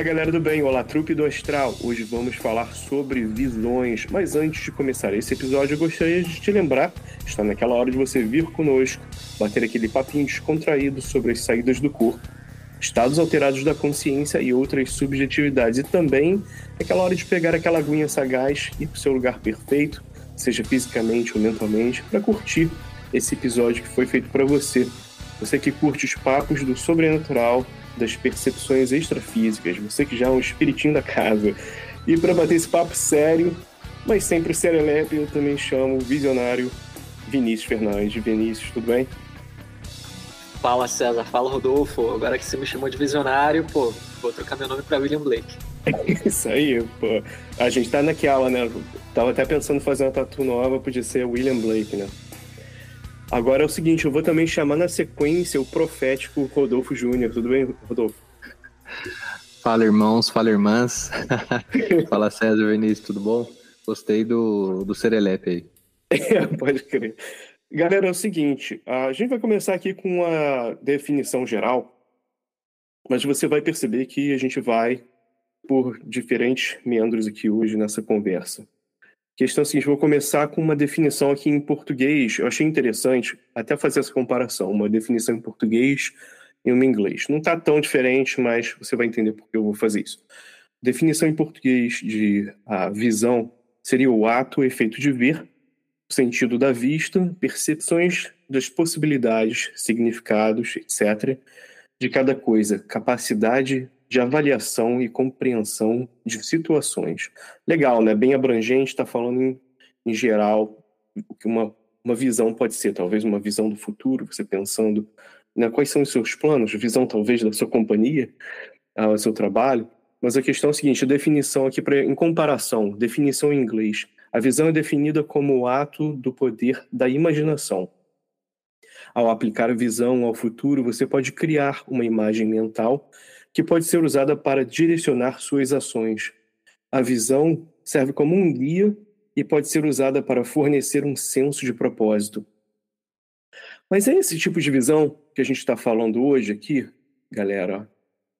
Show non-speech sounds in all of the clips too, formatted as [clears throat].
Olá, galera do bem, olá, trupe do astral. Hoje vamos falar sobre visões, mas antes de começar esse episódio, eu gostaria de te lembrar, está naquela hora de você vir conosco, bater aquele papinho descontraído sobre as saídas do corpo, estados alterados da consciência e outras subjetividades, e também aquela hora de pegar aquela aguinha sagaz e ir para o seu lugar perfeito, seja fisicamente ou mentalmente, para curtir esse episódio que foi feito para você. Você que curte os papos do sobrenatural, das percepções extrafísicas, você que já é um espiritinho da casa. E para bater esse papo sério, mas sempre serelepe, eu também chamo o visionário Vinícius Fernandes. Vinícius, tudo bem? Fala César, fala Rodolfo. Agora que você me chamou de visionário, pô, vou trocar meu nome para William Blake. [laughs] Isso aí, pô. A gente tá naquela, né? Tava até pensando em fazer uma tatu nova, podia ser William Blake, né? Agora é o seguinte, eu vou também chamar na sequência o profético Rodolfo Júnior. Tudo bem, Rodolfo? Fala, irmãos, fala, irmãs. [laughs] fala, César Vinícius, tudo bom? Gostei do, do Serelepe aí. [laughs] É, pode crer. Galera, é o seguinte, a gente vai começar aqui com a definição geral, mas você vai perceber que a gente vai por diferentes meandros aqui hoje nessa conversa. Questão seguinte, vou começar com uma definição aqui em português. Eu achei interessante até fazer essa comparação, uma definição em português e uma em inglês. Não está tão diferente, mas você vai entender por que eu vou fazer isso. Definição em português de a visão seria o ato, o efeito de ver, o sentido da vista, percepções das possibilidades, significados, etc., de cada coisa, capacidade de avaliação e compreensão de situações. Legal, né? Bem abrangente, está falando em, em geral o que uma, uma visão pode ser, talvez uma visão do futuro, você pensando né, quais são os seus planos, visão talvez da sua companhia, do seu trabalho. Mas a questão é a seguinte: a definição aqui, pra, em comparação, definição em inglês. A visão é definida como o ato do poder da imaginação. Ao aplicar a visão ao futuro, você pode criar uma imagem mental que pode ser usada para direcionar suas ações. A visão serve como um guia e pode ser usada para fornecer um senso de propósito. Mas é esse tipo de visão que a gente está falando hoje aqui, galera,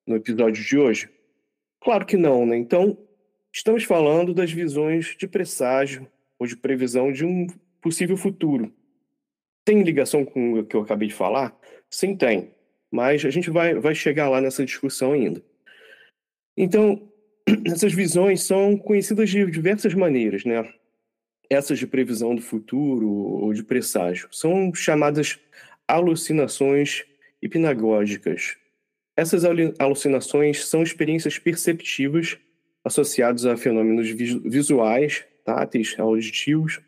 no episódio de hoje? Claro que não, né? Então, estamos falando das visões de presságio ou de previsão de um possível futuro. Tem ligação com o que eu acabei de falar? Sim, tem. Mas a gente vai, vai chegar lá nessa discussão ainda. Então, [clears throat] essas visões são conhecidas de diversas maneiras, né? Essas de previsão do futuro ou de presságio são chamadas alucinações hipnagógicas. Essas alucinações são experiências perceptivas associadas a fenômenos visuais, táteis, auditivos,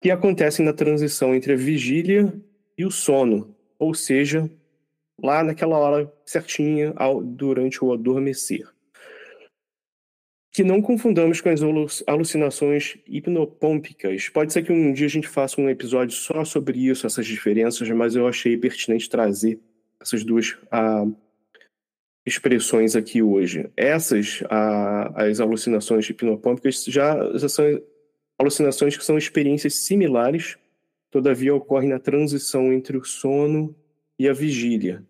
que acontecem na transição entre a vigília e o sono, ou seja, lá naquela hora certinha ao, durante o adormecer. que não confundamos com as alucinações hipnopômpicas. Pode ser que um dia a gente faça um episódio só sobre isso, essas diferenças, mas eu achei pertinente trazer essas duas ah, expressões aqui hoje. Essas, ah, as alucinações hipnopômpicas, já, já são alucinações que são experiências similares, todavia ocorrem na transição entre o sono e a vigília.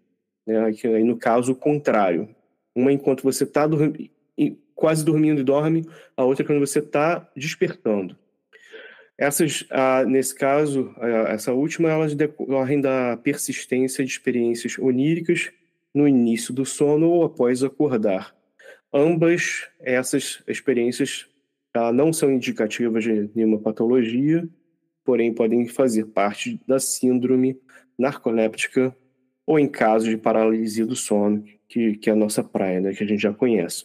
Né? No caso, o contrário. Uma enquanto você está quase dormindo e dorme, a outra é quando você está despertando. Essas, ah, nesse caso, essa última, elas decorrem da persistência de experiências oníricas no início do sono ou após acordar. Ambas essas experiências ah, não são indicativas de nenhuma patologia, porém podem fazer parte da síndrome narcoléptica ou em caso de paralisia do sono, que, que é a nossa praia, né, que a gente já conhece.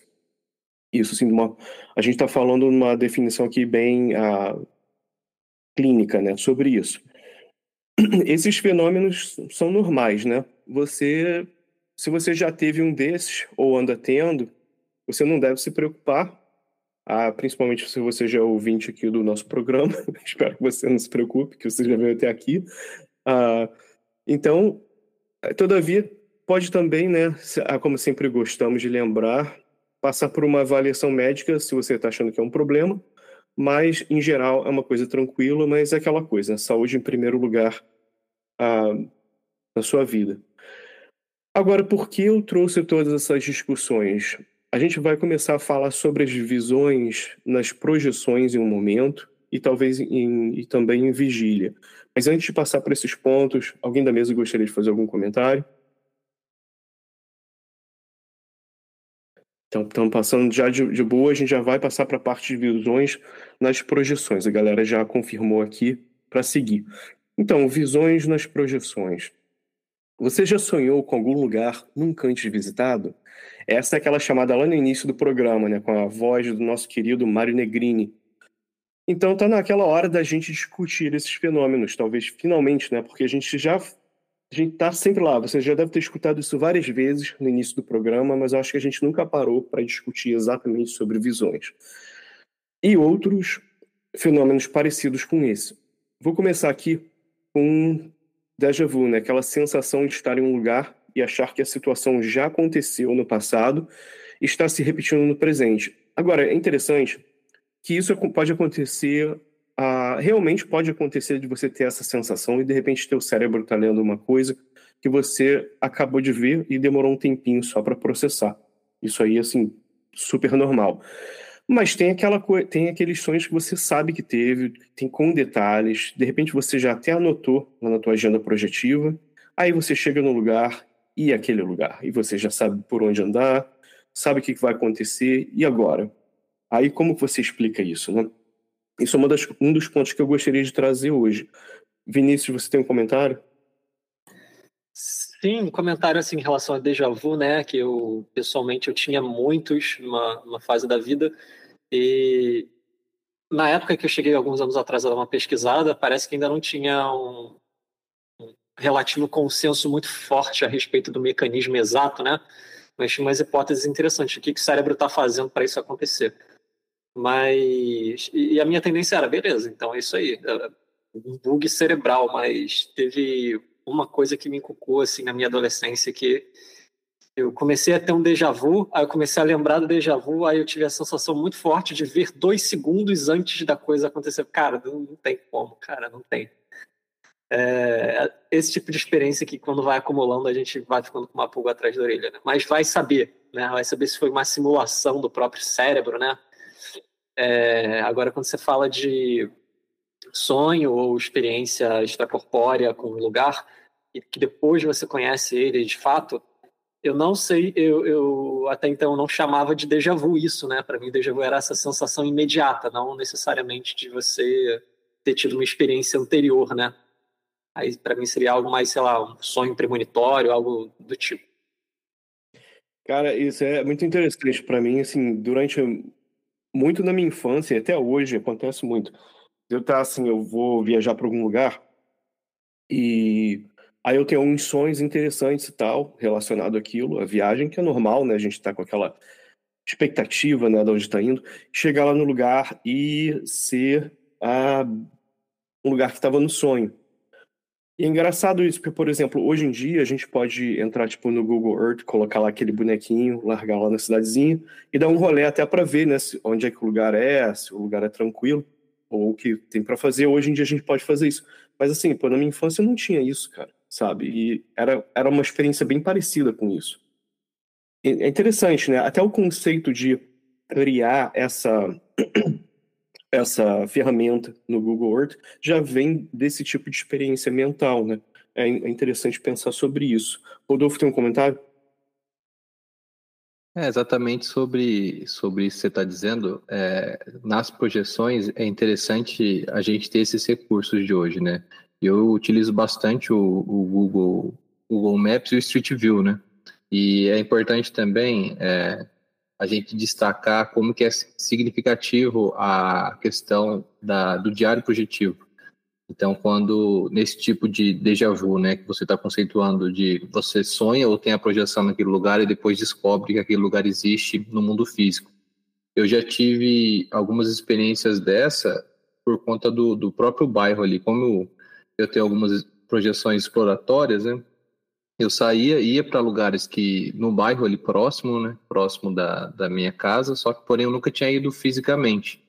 Isso, assim, uma, a gente está falando uma definição aqui bem uh, clínica, né, sobre isso. [clears throat] Esses fenômenos são normais, né? Você, se você já teve um desses ou anda tendo, você não deve se preocupar, ah, principalmente se você já é ouvinte aqui do nosso programa. [laughs] Espero que você não se preocupe, que você já veio até aqui. Ah, então, todavia, pode também, né, ah, como sempre gostamos de lembrar, passar por uma avaliação médica se você está achando que é um problema, mas em geral é uma coisa tranquila, mas é aquela coisa, né? saúde em primeiro lugar ah, na sua vida. Agora, por que eu trouxe todas essas discussões? A gente vai começar a falar sobre as visões nas projeções em um momento e talvez em, e também em vigília. Mas antes de passar por esses pontos, alguém da mesa gostaria de fazer algum comentário? Então, estamos passando já de, de, boa, a gente já vai passar para a parte de visões nas projeções. A galera já confirmou aqui para seguir. Então, visões nas projeções. Você já sonhou com algum lugar nunca antes visitado? Essa é aquela chamada lá no início do programa, né, com a voz do nosso querido Mário Negrini. Então, está naquela hora da gente discutir esses fenômenos, talvez finalmente, né, porque a gente já a gente está sempre lá. Você já deve ter escutado isso várias vezes no início do programa, mas eu acho que a gente nunca parou para discutir exatamente sobre visões. E outros fenômenos parecidos com esse. Vou começar aqui com déjà vu, né? aquela sensação de estar em um lugar e achar que a situação já aconteceu no passado e está se repetindo no presente. Agora, é interessante que isso pode acontecer ah, realmente pode acontecer de você ter essa sensação e de repente teu cérebro está lendo uma coisa que você acabou de ver e demorou um tempinho só para processar. Isso aí, assim, super normal. Mas tem aquela tem aqueles sonhos que você sabe que teve, tem com detalhes, de repente você já até anotou lá na tua agenda projetiva, aí você chega no lugar e é aquele lugar, e você já sabe por onde andar, sabe o que vai acontecer, e agora? Aí como você explica isso, né? Isso é das, um dos pontos que eu gostaria de trazer hoje. Vinícius, você tem um comentário? Sim, um comentário assim em relação a déjà vu, né? Que eu pessoalmente eu tinha muitos numa, numa fase da vida e na época que eu cheguei alguns anos atrás a dar uma pesquisada, parece que ainda não tinha um relativo consenso muito forte a respeito do mecanismo exato, né? Mas tinha umas hipóteses interessantes. O que, que o cérebro está fazendo para isso acontecer? Mas. E a minha tendência era, beleza, então é isso aí. É, um bug cerebral, mas teve uma coisa que me encucou assim na minha adolescência que eu comecei a ter um déjà vu, aí eu comecei a lembrar do déjà vu, aí eu tive a sensação muito forte de ver dois segundos antes da coisa acontecer. Cara, não tem como, cara, não tem. É, esse tipo de experiência que quando vai acumulando a gente vai ficando com uma pulga atrás da orelha, né? Mas vai saber, né? Vai saber se foi uma simulação do próprio cérebro, né? É, agora, quando você fala de sonho ou experiência extracorpórea com um lugar, e que depois você conhece ele de fato, eu não sei, eu, eu até então não chamava de déjà vu isso, né? Para mim, déjà vu era essa sensação imediata, não necessariamente de você ter tido uma experiência anterior, né? Aí, para mim, seria algo mais, sei lá, um sonho premonitório, algo do tipo. Cara, isso é muito interessante para mim, assim, durante muito na minha infância e até hoje acontece muito. Eu tá assim, eu vou viajar para algum lugar e aí eu tenho uns sonhos interessantes e tal relacionado àquilo, a viagem que é normal, né? A gente tá com aquela expectativa, né, de onde está indo, chegar lá no lugar e ser a, um lugar que estava no sonho. E é engraçado isso, porque, por exemplo, hoje em dia a gente pode entrar tipo no Google Earth, colocar lá aquele bonequinho, largar lá na cidadezinha e dar um rolê até para ver, né, onde é que o lugar é, se o lugar é tranquilo ou o que tem para fazer. Hoje em dia a gente pode fazer isso. Mas assim, pô, na minha infância não tinha isso, cara, sabe? E era, era uma experiência bem parecida com isso. É interessante, né? Até o conceito de criar essa essa ferramenta no Google Earth já vem desse tipo de experiência mental, né? É, é interessante pensar sobre isso. Rodolfo tem um comentário? É exatamente sobre, sobre isso que você está dizendo. É, nas projeções, é interessante a gente ter esses recursos de hoje, né? Eu utilizo bastante o, o Google, Google Maps e o Street View, né? E é importante também é, a gente destacar como que é significativo a questão da, do diário projetivo. Então, quando nesse tipo de déjà vu, né, que você está conceituando de você sonha ou tem a projeção naquele lugar e depois descobre que aquele lugar existe no mundo físico. Eu já tive algumas experiências dessa por conta do, do próprio bairro ali. Como eu tenho algumas projeções exploratórias, né, eu saía, ia para lugares que no bairro ali próximo, né, próximo da, da minha casa, só que porém eu nunca tinha ido fisicamente,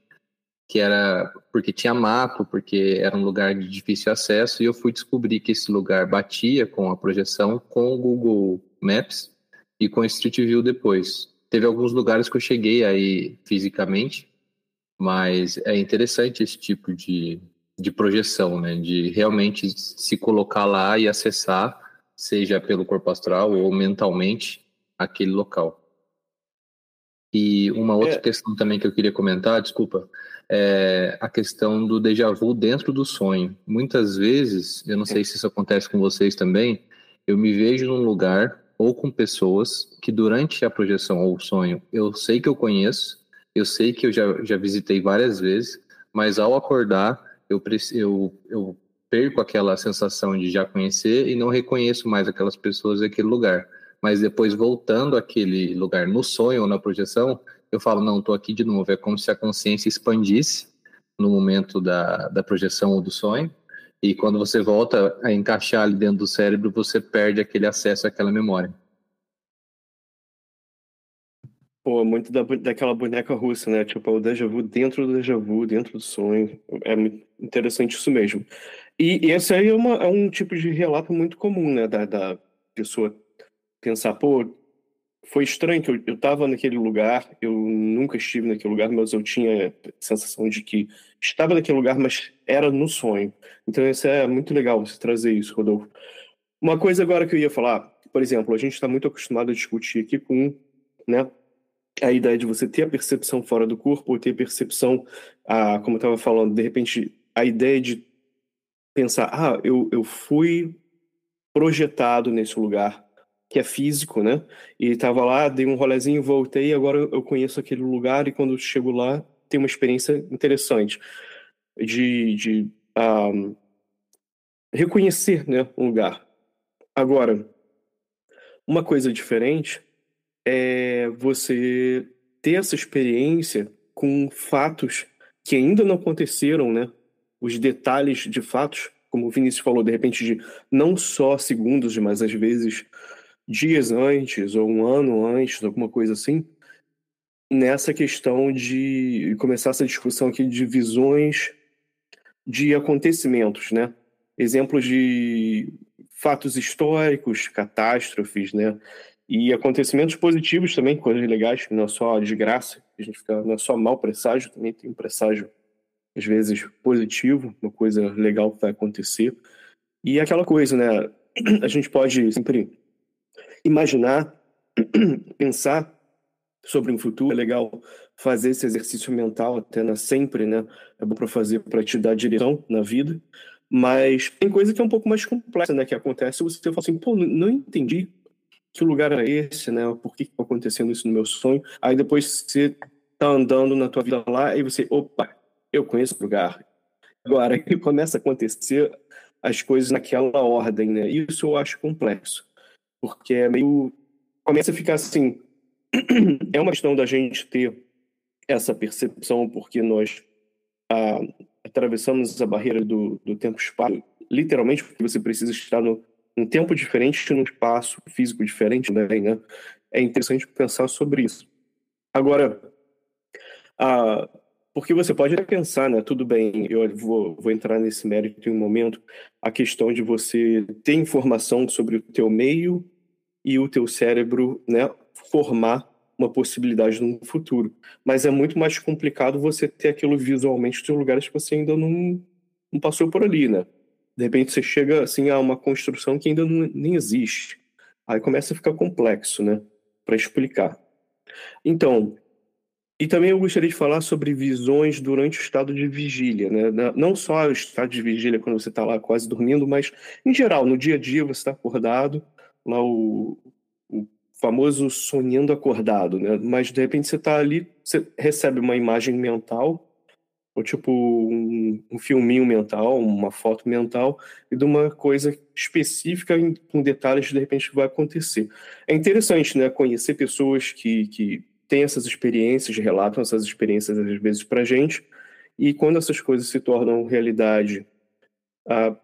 que era porque tinha mato, porque era um lugar de difícil acesso e eu fui descobrir que esse lugar batia com a projeção com o Google Maps e com o Street View depois. Teve alguns lugares que eu cheguei aí fisicamente, mas é interessante esse tipo de, de projeção, né, de realmente se colocar lá e acessar seja pelo corpo astral ou mentalmente, aquele local. E uma outra é. questão também que eu queria comentar, desculpa, é a questão do déjà vu dentro do sonho. Muitas vezes, eu não sei se isso acontece com vocês também, eu me vejo num lugar ou com pessoas que durante a projeção ou o sonho eu sei que eu conheço, eu sei que eu já, já visitei várias vezes, mas ao acordar eu, eu, eu perco aquela sensação de já conhecer e não reconheço mais aquelas pessoas daquele lugar. Mas depois, voltando àquele lugar no sonho ou na projeção, eu falo, não, estou aqui de novo. É como se a consciência expandisse no momento da, da projeção ou do sonho. E quando você volta a encaixar ali dentro do cérebro, você perde aquele acesso àquela memória. Pô, muito da, daquela boneca russa, né? Tipo, o déjà vu dentro do déjà vu, dentro do sonho. É interessante isso mesmo. E, e esse aí é, uma, é, um tipo de relato muito comum, né? Da, da pessoa pensar, pô, foi estranho que eu, eu tava naquele lugar, eu nunca estive naquele lugar, mas eu tinha a sensação de que estava naquele lugar, mas era no sonho. Então isso é muito legal você trazer isso, Rodolfo. Uma coisa agora que eu ia falar, por exemplo, a gente está muito acostumado a discutir aqui com, né, a ideia de você ter a percepção fora do corpo, ou ter a percepção, ah, como eu estava falando, de repente, a ideia de pensar, ah, eu, eu fui projetado nesse lugar que é físico, né? E estava lá, dei um rolezinho, voltei, agora eu conheço aquele lugar e quando chego lá, tem uma experiência interessante de, de um, ah, reconhecer né, um lugar. Agora, uma coisa diferente é você ter essa experiência com fatos que ainda não aconteceram, né? Os detalhes de fatos, como o Vinícius falou, de repente de não só segundos, mas às vezes dias antes ou um ano antes, alguma coisa assim, nessa questão de começar essa discussão aqui de visões de acontecimentos, né? Exemplos de fatos históricos, catástrofes, né? E acontecimentos positivos também, coisas legais, não é só desgraça, a gente fica, não é só mau presságio, também tem um presságio, às vezes, positivo, uma coisa legal que vai acontecer. E aquela coisa, né? A gente pode sempre imaginar, [clears throat] pensar sobre um futuro, é legal fazer esse exercício mental até na sempre, né? É bom para fazer para te dar direção na vida. Mas tem coisa que é um pouco mais complexa, né? Que acontece, você fala assim, pô, não entendi que lugar era esse, né? Por que está acontecendo isso no meu sonho? Aí depois você tá andando na tua vida lá e você, opa, eu conheço o lugar. Agora [laughs] que começa a acontecer as coisas naquela ordem, né? Isso eu acho complexo, porque é meio começa a ficar assim, [clears throat] é uma questão da gente ter essa percepção, porque nós ah, atravessamos a barreira do, do tempo-espaço, literalmente porque você precisa estar no, tempo diferente, num espaço físico diferente também, né? É interessante pensar sobre isso. Agora, ah, porque você pode pensar, né? Tudo bem, eu vou, vou entrar nesse mérito em um momento, a questão de você ter informação sobre o teu meio e o teu cérebro, né? Formar uma possibilidade no futuro. Mas é muito mais complicado você ter aquilo visualmente de lugares que você ainda não, não passou por ali, né? De repente você chega assim a uma construção que ainda não, nem existe. Aí começa a ficar complexo, né? Para explicar. Então, e também eu gostaria de falar sobre visões durante o estado de vigília, né? Não só o estado de vigília quando você está lá quase dormindo, mas em geral, no dia a dia você está acordado, lá o, famoso sonhando acordado, né? Mas de repente você está ali, você recebe uma imagem mental, ou tipo um, um filminho mental, uma foto mental, e de uma coisa específica com detalhes de repente vai acontecer. É interessante, né? Conhecer pessoas que, que têm essas experiências, relatam essas experiências às vezes para gente, e quando essas coisas se tornam realidade, ah,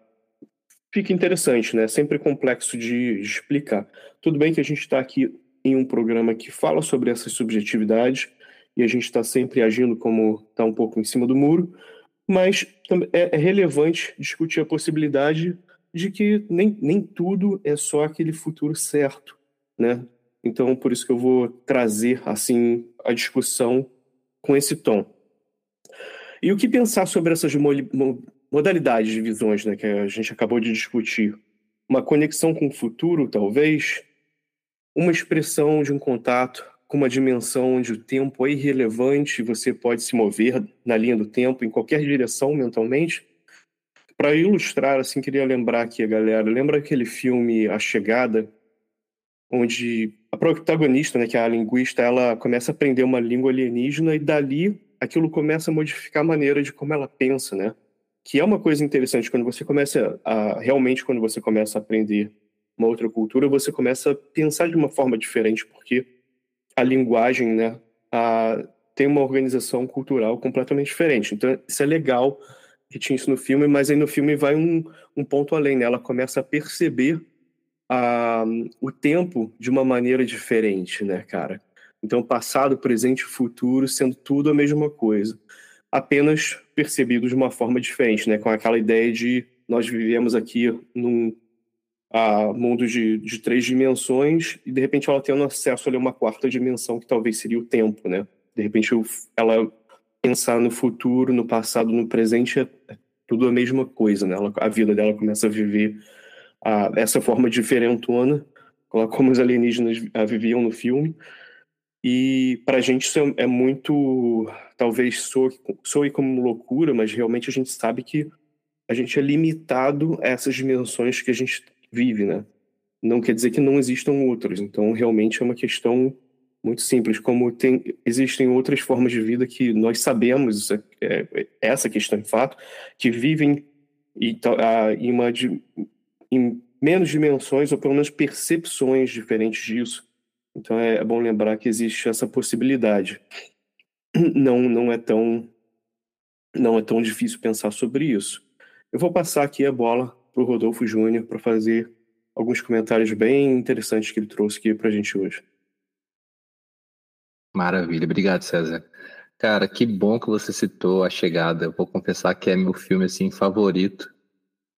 fica interessante, né? Sempre complexo de, explicar. Tudo bem que a gente está aqui em um programa que fala sobre essas subjetividades e a gente está sempre agindo como está um pouco em cima do muro, mas é, é relevante discutir a possibilidade de que nem, nem tudo é só aquele futuro certo, né? Então, por isso que eu vou trazer assim a discussão com esse tom. E o que pensar sobre essas modalidades de visões né, que a gente acabou de discutir. Uma conexão com o futuro, talvez, uma expressão de um contato com uma dimensão onde o tempo é irrelevante e você pode se mover na linha do tempo em qualquer direção mentalmente. Para ilustrar, assim, queria lembrar aqui a galera, lembra aquele filme A Chegada, onde a protagonista, né, que é a linguista, ela começa a aprender uma língua alienígena e dali aquilo começa a modificar a maneira de como ela pensa, né? que é uma coisa interessante quando você começa a realmente quando você começa a aprender uma outra cultura, você começa a pensar de uma forma diferente, porque a linguagem, né, a, tem uma organização cultural completamente diferente. Então, isso é legal que tinha isso no filme, mas aí no filme vai um, um ponto além, né? Ela começa a perceber a, o tempo de uma maneira diferente, né, cara? Então, passado, presente e futuro sendo tudo a mesma coisa apenas percebido de uma forma diferente, né? Com aquela ideia de nós vivemos aqui num mundo de, de três dimensões e de repente ela tendo acesso a uma quarta dimensão que talvez seria o tempo, né? De repente ela pensar no futuro, no passado, no presente é, é tudo a mesma coisa, né? Ela, a vida dela começa a viver uh, essa forma diferentona, como os alienígenas uh, viviam no filme. E para a gente isso é, é muito talvez soe, soe como loucura, mas realmente a gente sabe que a gente é limitado a essas dimensões que a gente vive, né? Não quer dizer que não existam outras. Então, realmente é uma questão muito simples. Como tem, existem outras formas de vida que nós sabemos, é, é, essa questão de fato, que vivem e, a, em, uma, em menos dimensões, ou pelo menos percepções diferentes disso. Então, é, é bom lembrar que existe essa possibilidade não, não é tão não é tão difícil pensar sobre isso. Eu vou passar aqui a bola para o Rodolfo Júnior para fazer alguns comentários bem interessantes que ele trouxe aqui para a gente hoje. Maravilha, obrigado César. Cara, que bom que você citou A Chegada. Eu vou confessar que é meu filme assim favorito.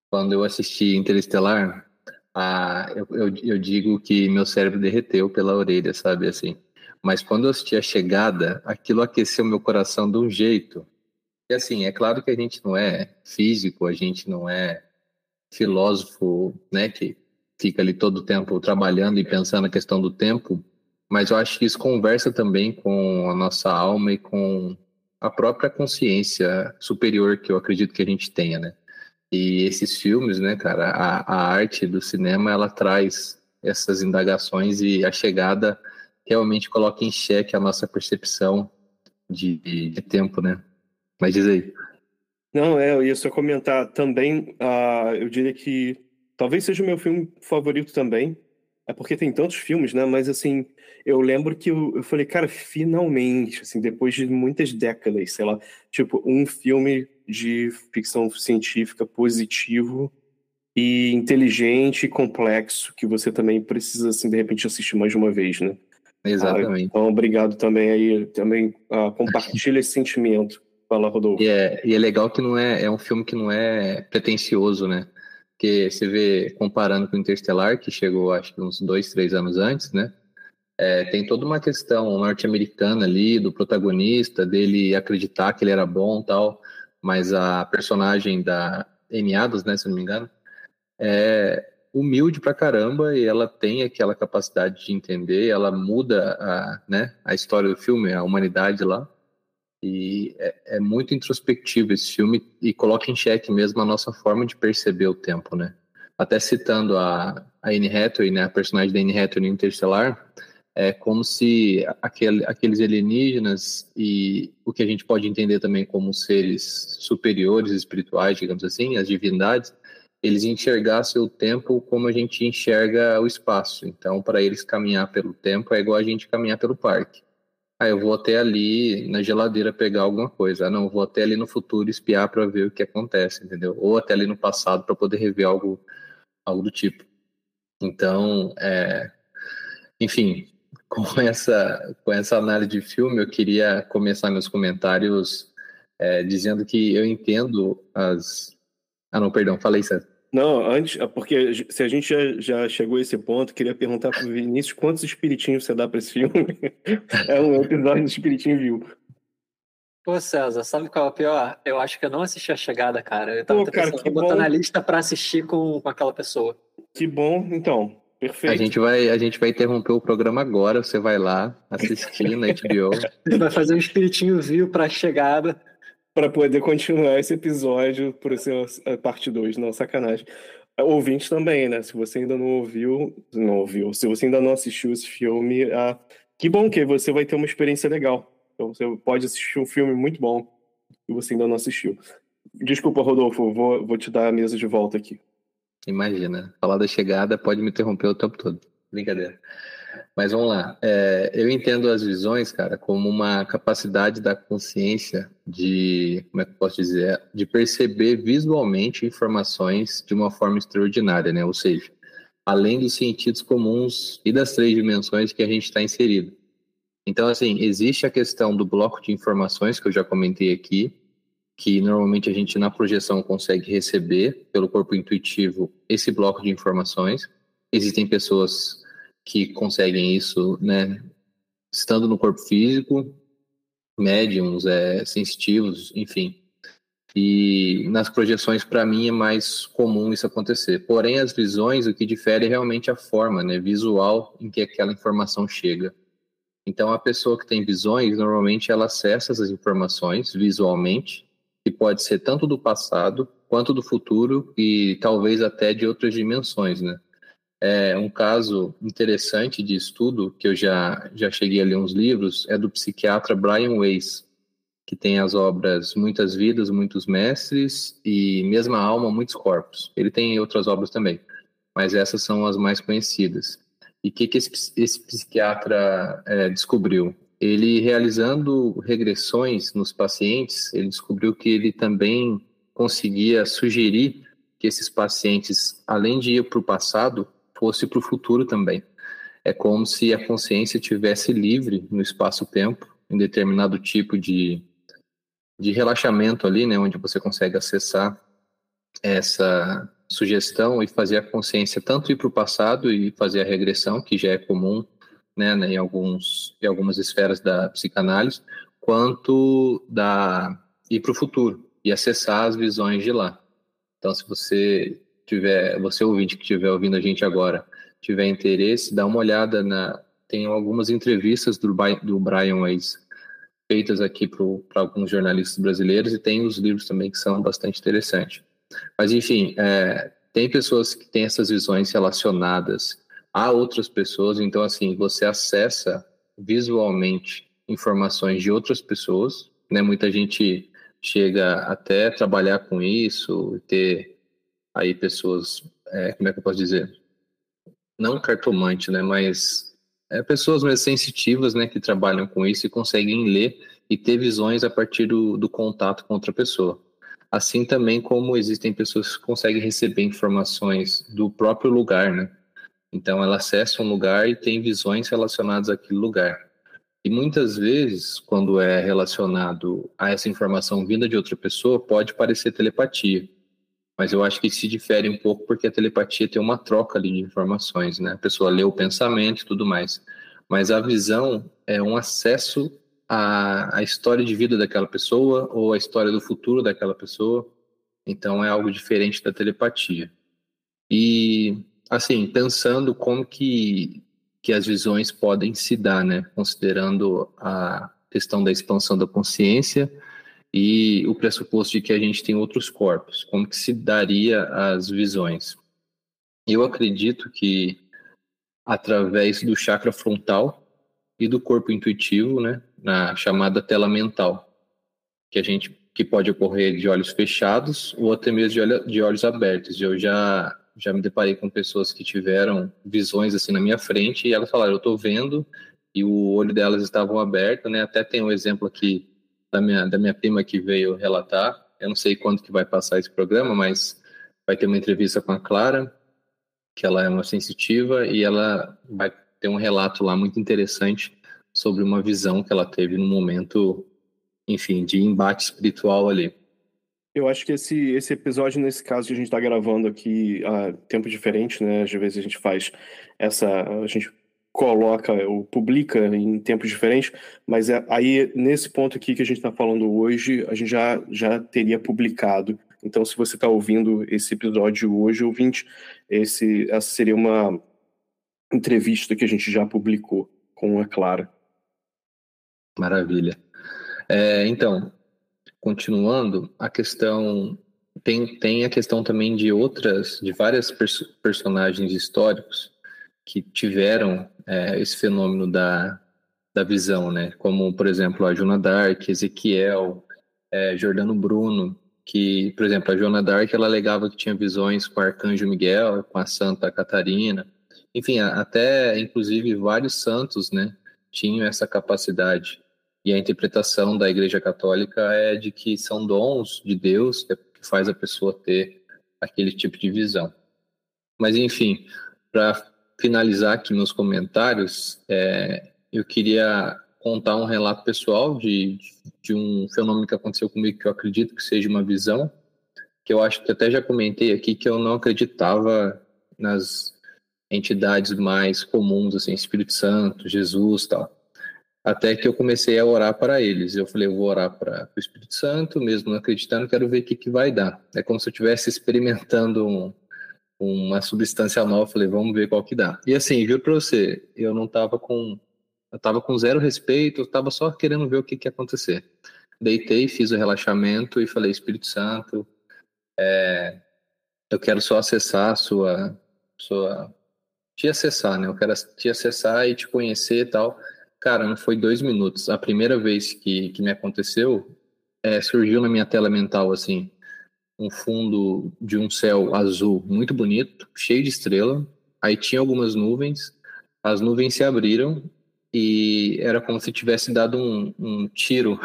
Quando eu assisti Interestelar, ah, eu, eu, eu digo que meu cérebro derreteu pela orelha, sabe assim. Mas quando eu assisti a chegada, aquilo aqueceu meu coração de um jeito. E assim, é claro que a gente não é físico, a gente não é filósofo, né, que fica ali todo o tempo trabalhando e pensando na questão do tempo, mas eu acho que isso conversa também com a nossa alma e com a própria consciência superior que eu acredito que a gente tenha, né? E esses filmes, né, cara, a, a arte do cinema, ela traz essas indagações e a chegada realmente coloca em xeque a nossa percepção de, de tempo, né? Mas diz aí. Não, é, eu ia só comentar também, uh, eu diria que talvez seja o meu filme favorito também, É porque tem tantos filmes, né? Mas assim, eu lembro que eu, eu falei, cara, finalmente, assim, depois de muitas décadas, sei lá, tipo, um filme de ficção científica positivo e inteligente e complexo que você também precisa, assim, de repente assistir mais de uma vez, né? Exatamente. Ah, então, obrigado também aí, também uh, compartilha esse sentimento. Fala, Rodolfo. E é, e é legal que não é, é um filme que não é pretencioso, né? Porque você vê, comparando com o Interstellar, que chegou acho que uns dois, três anos antes, né? É, tem toda uma questão norte-americana ali, do protagonista, dele acreditar que ele era bom tal, mas a personagem da Adams, né, se não me engano, é humilde pra caramba e ela tem aquela capacidade de entender, ela muda a, né, a história do filme, a humanidade lá, e é, é, muito introspectivo esse filme e coloca em xeque mesmo a nossa forma de perceber o tempo, né? Até citando a, a Anne Hathaway, né, a personagem da Anne Hathaway no Interstellar, é como se aquele, aqueles alienígenas e o que a gente pode entender também como seres superiores espirituais, digamos assim, as divindades, eles enxergassem o tempo como a gente enxerga o espaço. Então, para eles caminhar pelo tempo é igual a gente caminhar pelo parque. Ah, eu vou até ali na geladeira pegar alguma coisa. Ah, não, vou até ali no futuro espiar para ver o que acontece, entendeu? Ou até ali no passado para poder rever algo, algo do tipo. Então, é, enfim, [laughs] com essa, com essa análise de filme, eu queria começar meus comentários é, dizendo que eu entendo as. Ah, não, perdão, falei certo. Não, antes, é porque se a gente já, já chegou a esse ponto, queria perguntar pro Vinícius quantos espiritinhos você dá para esse filme. [laughs] é um episódio do Espiritinho Viu. Pô, César, sabe qual é o pior? Eu acho que eu não assisti a chegada, cara. Eu tava Pô, cara, que botar bom. na lista pra assistir com, com aquela pessoa. Que bom, então. Perfeito. A gente, vai, a gente vai interromper o programa agora. Você vai lá assistir na HBO. [laughs] Vai fazer um espiritinho viu pra chegada. Para poder continuar esse episódio por ser a parte 2, não, sacanagem. Ouvinte também, né? Se você ainda não ouviu, não ouviu, se você ainda não assistiu esse filme, ah, que bom que você vai ter uma experiência legal. Então você pode assistir um filme muito bom e você ainda não assistiu. Desculpa, Rodolfo, vou, vou te dar a mesa de volta aqui. Imagina, falar da chegada pode me interromper o tempo todo. Brincadeira. Mas vamos lá. É, eu entendo as visões, cara, como uma capacidade da consciência de, como é que eu posso dizer, de perceber visualmente informações de uma forma extraordinária, né? Ou seja, além dos sentidos comuns e das três dimensões que a gente está inserido. Então, assim, existe a questão do bloco de informações que eu já comentei aqui, que normalmente a gente na projeção consegue receber pelo corpo intuitivo esse bloco de informações. Existem pessoas que conseguem isso, né, estando no corpo físico, médiums, é, sensitivos, enfim. E nas projeções, para mim, é mais comum isso acontecer. Porém, as visões, o que difere é realmente a forma né, visual em que aquela informação chega. Então, a pessoa que tem visões, normalmente ela acessa essas informações visualmente, que pode ser tanto do passado quanto do futuro e talvez até de outras dimensões, né? É, um caso interessante de estudo que eu já já cheguei a ler uns livros é do psiquiatra Brian Weiss, que tem as obras Muitas Vidas, Muitos Mestres e Mesma Alma, Muitos Corpos. Ele tem outras obras também, mas essas são as mais conhecidas. E o que, que esse, esse psiquiatra é, descobriu? Ele realizando regressões nos pacientes, ele descobriu que ele também conseguia sugerir que esses pacientes, além de ir para o passado, fosse para o futuro também. É como se a consciência tivesse livre no espaço-tempo, em determinado tipo de, de relaxamento ali, né, onde você consegue acessar essa sugestão e fazer a consciência tanto ir para o passado e fazer a regressão, que já é comum né, né, em, alguns, em algumas esferas da psicanálise, quanto da ir para o futuro e acessar as visões de lá. Então, se você tiver, você ouvinte que estiver ouvindo a gente agora, tiver interesse, dá uma olhada na. Tem algumas entrevistas do, do Brian Weiss feitas aqui para alguns jornalistas brasileiros e tem os livros também que são bastante interessantes. Mas, enfim, é, tem pessoas que têm essas visões relacionadas a outras pessoas, então, assim, você acessa visualmente informações de outras pessoas, né? Muita gente chega até trabalhar com isso, ter aí pessoas, é, como é que eu posso dizer? não cartomante, né, mas é, pessoas mais sensitivas, né, que trabalham com isso e conseguem ler e ter visões a partir do, do contato com outra pessoa. Assim também como existem pessoas que conseguem receber informações do próprio lugar, né? Então ela acessa um lugar e tem visões relacionadas àquele lugar. E muitas vezes, quando é relacionado a essa informação vinda de outra pessoa, pode parecer telepatia. Mas eu acho que se difere um pouco porque a telepatia tem uma troca ali de informações, né? A pessoa lê o pensamento e tudo mais. Mas a visão é um acesso à, à história de vida daquela pessoa ou à história do futuro daquela pessoa. Então é algo diferente da telepatia. E, assim, pensando como que, que as visões podem se dar, né? Considerando a questão da expansão da consciência e o pressuposto de que a gente tem outros corpos, como que se daria as visões? Eu acredito que através do chakra frontal e do corpo intuitivo, né, na chamada tela mental, que a gente que pode ocorrer de olhos fechados ou até mesmo de, olho, de olhos abertos. Eu já já me deparei com pessoas que tiveram visões assim na minha frente e elas falaram, eu estou vendo e o olho delas estavam aberto, né? Até tem um exemplo aqui da minha, da minha prima que veio relatar. Eu não sei quando que vai passar esse programa, mas vai ter uma entrevista com a Clara, que ela é uma sensitiva, e ela vai ter um relato lá muito interessante sobre uma visão que ela teve no momento, enfim, de embate espiritual ali. Eu acho que esse, esse episódio, nesse caso que a gente está gravando aqui a tempo diferente, né? Às vezes a gente faz essa. A gente coloca ou publica em tempos diferentes, mas é, aí nesse ponto aqui que a gente está falando hoje, a gente já, já teria publicado. Então, se você está ouvindo esse episódio hoje, ouvinte, esse, essa seria uma entrevista que a gente já publicou com a Clara. Maravilha. É, então, continuando, a questão tem, tem a questão também de outras, de várias pers personagens históricos que tiveram é, esse fenômeno da, da visão, né? Como, por exemplo, a Joana Dark, Ezequiel, é, Jordano Bruno, que, por exemplo, a Joana Dark, ela alegava que tinha visões com o Arcanjo Miguel, com a Santa Catarina, enfim, até, inclusive, vários santos, né, tinham essa capacidade. E a interpretação da Igreja Católica é de que são dons de Deus que faz a pessoa ter aquele tipo de visão. Mas, enfim, para finalizar aqui meus comentários, é, eu queria contar um relato pessoal de, de um fenômeno que aconteceu comigo que eu acredito que seja uma visão, que eu acho que até já comentei aqui que eu não acreditava nas entidades mais comuns, assim, Espírito Santo, Jesus tal. Até que eu comecei a orar para eles. Eu falei, eu vou orar para o Espírito Santo, mesmo não acreditando, quero ver o que, que vai dar. É como se eu estivesse experimentando um, uma substância nova, falei, vamos ver qual que dá. E assim, juro pra você, eu não tava com. Eu tava com zero respeito, eu tava só querendo ver o que, que ia acontecer. Deitei, fiz o relaxamento e falei, Espírito Santo, é, eu quero só acessar a sua, sua. Te acessar, né? Eu quero te acessar e te conhecer e tal. Cara, não foi dois minutos. A primeira vez que, que me aconteceu, é, surgiu na minha tela mental assim um fundo de um céu azul muito bonito, cheio de estrela. Aí tinha algumas nuvens, as nuvens se abriram e era como se tivesse dado um, um tiro.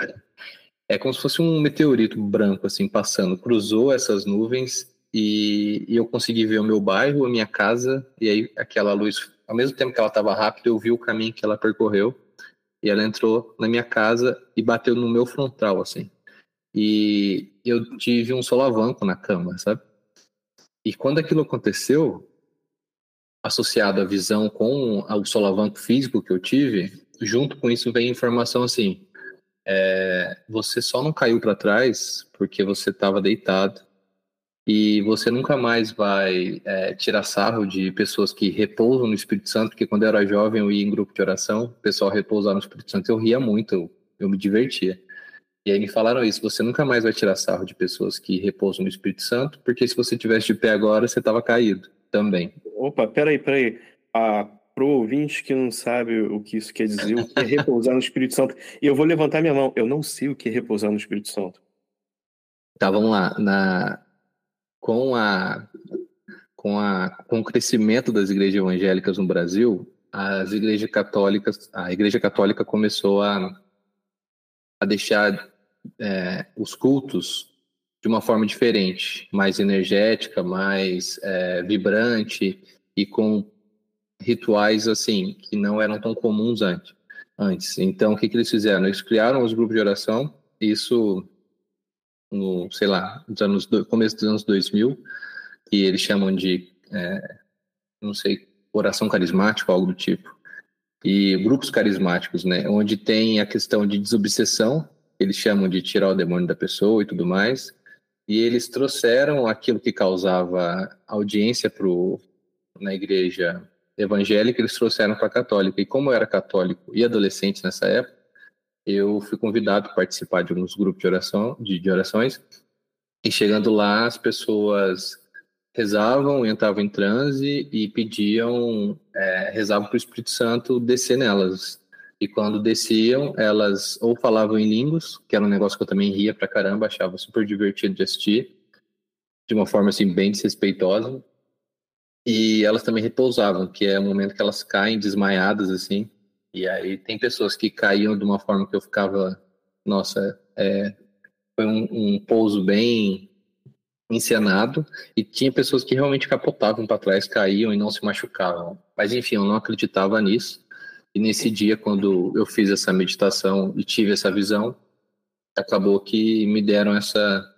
É como se fosse um meteorito branco assim passando, cruzou essas nuvens e, e eu consegui ver o meu bairro, a minha casa e aí aquela luz, ao mesmo tempo que ela estava rápida, eu vi o caminho que ela percorreu e ela entrou na minha casa e bateu no meu frontal assim. E eu tive um solavanco na cama, sabe? E quando aquilo aconteceu, associado à visão com o solavanco físico que eu tive, junto com isso vem informação assim: é, você só não caiu para trás porque você estava deitado e você nunca mais vai é, tirar sarro de pessoas que repousam no Espírito Santo, porque quando eu era jovem eu ia em grupo de oração, o pessoal repousar no Espírito Santo, eu ria muito, eu, eu me divertia. E aí me falaram isso: você nunca mais vai tirar sarro de pessoas que repousam no Espírito Santo, porque se você tivesse de pé agora, você estava caído também. Opa, peraí, peraí. Ah, pro ouvinte que não sabe o que isso quer dizer, o que é repousar no Espírito Santo, e eu vou levantar minha mão. Eu não sei o que é repousar no Espírito Santo. Tá, vamos lá. Na... Com a com, a, com o crescimento das igrejas evangélicas no Brasil, as igrejas católicas, a Igreja Católica começou a, a deixar é, os cultos de uma forma diferente, mais energética, mais é, vibrante e com rituais assim que não eram tão comuns antes. Antes, então o que, que eles fizeram? Eles criaram os grupos de oração. Isso no, sei lá, nos anos do, começo dos anos 2000, que eles chamam de, é, não sei, oração carismática, algo do tipo. E grupos carismáticos, né, onde tem a questão de desobsessão, eles chamam de tirar o demônio da pessoa e tudo mais. E eles trouxeram aquilo que causava audiência pro, na igreja evangélica, eles trouxeram para a católica. E como eu era católico e adolescente nessa época, eu fui convidado a participar de alguns grupos de oração, de, de orações, e chegando lá, as pessoas rezavam, entravam em transe e pediam, é, rezavam para o Espírito Santo descer nelas. E quando desciam, elas ou falavam em línguas, que era um negócio que eu também ria pra caramba, achava super divertido de assistir, de uma forma assim bem desrespeitosa. E elas também repousavam, que é o momento que elas caem desmaiadas assim, e aí tem pessoas que caíam de uma forma que eu ficava, nossa, é, foi um, um pouso bem encenado e tinha pessoas que realmente capotavam para trás, caíam e não se machucavam. Mas enfim, eu não acreditava nisso. E nesse dia, quando eu fiz essa meditação e tive essa visão, acabou que me deram essa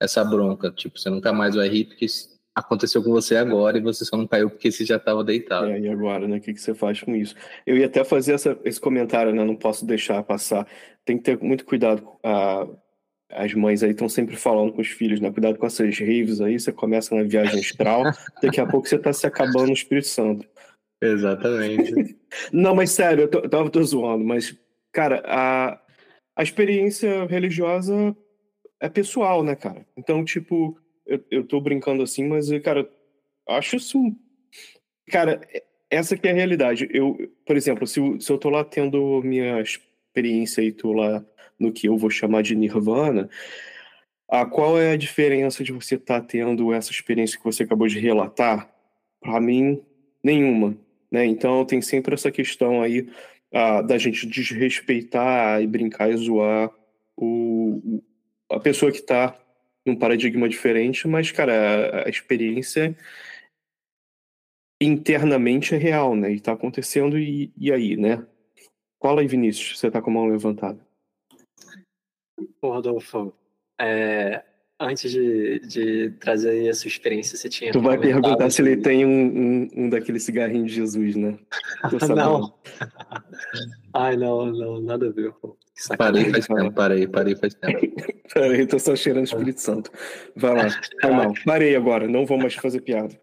essa bronca, tipo, você nunca mais vai rir porque aconteceu com você agora e você só não caiu porque você já estava deitado. É, e agora, né? O que, você faz com isso? Eu ia até fazer essa, esse comentário, né? Não posso deixar passar. Tem que ter muito cuidado. A, as mães aí estão sempre falando com os filhos, né? Cuidado com essas raves aí, você começa na viagem astral, daqui a pouco você está se acabando no Espírito Santo. Exatamente. [laughs] não, mas sério, eu tô, eu tô zoando, mas, cara, a, a experiência religiosa é pessoal, né, cara? Então, tipo, eu, eu tô brincando assim, mas, cara, acho isso. Cara, essa que é a realidade. Eu, por exemplo, se, se eu tô lá tendo minha experiência e tô lá no que eu vou chamar de nirvana, a qual é a diferença de você estar tá tendo essa experiência que você acabou de relatar? Para mim, nenhuma. Né? Então tem sempre essa questão aí a, da gente desrespeitar e brincar e zoar o, a pessoa que está num paradigma diferente, mas, cara, a, a experiência internamente é real, né? E tá acontecendo, e, e aí, né? Fala aí, Vinícius, você tá com a mão levantada. Pô, Rodolfo, é, antes de, de trazer a sua experiência, você tinha. Tu vai perguntar se ele tem um, um, um daqueles cigarrinhos de Jesus, né? [laughs] não. [laughs] Ai, não, não, nada a ver. Pô. Parei faz tempo, parei, parei faz tempo. [laughs] Peraí, tô só cheirando o Espírito Santo. Vai lá, vai mal. Parei agora, não vou mais fazer piada.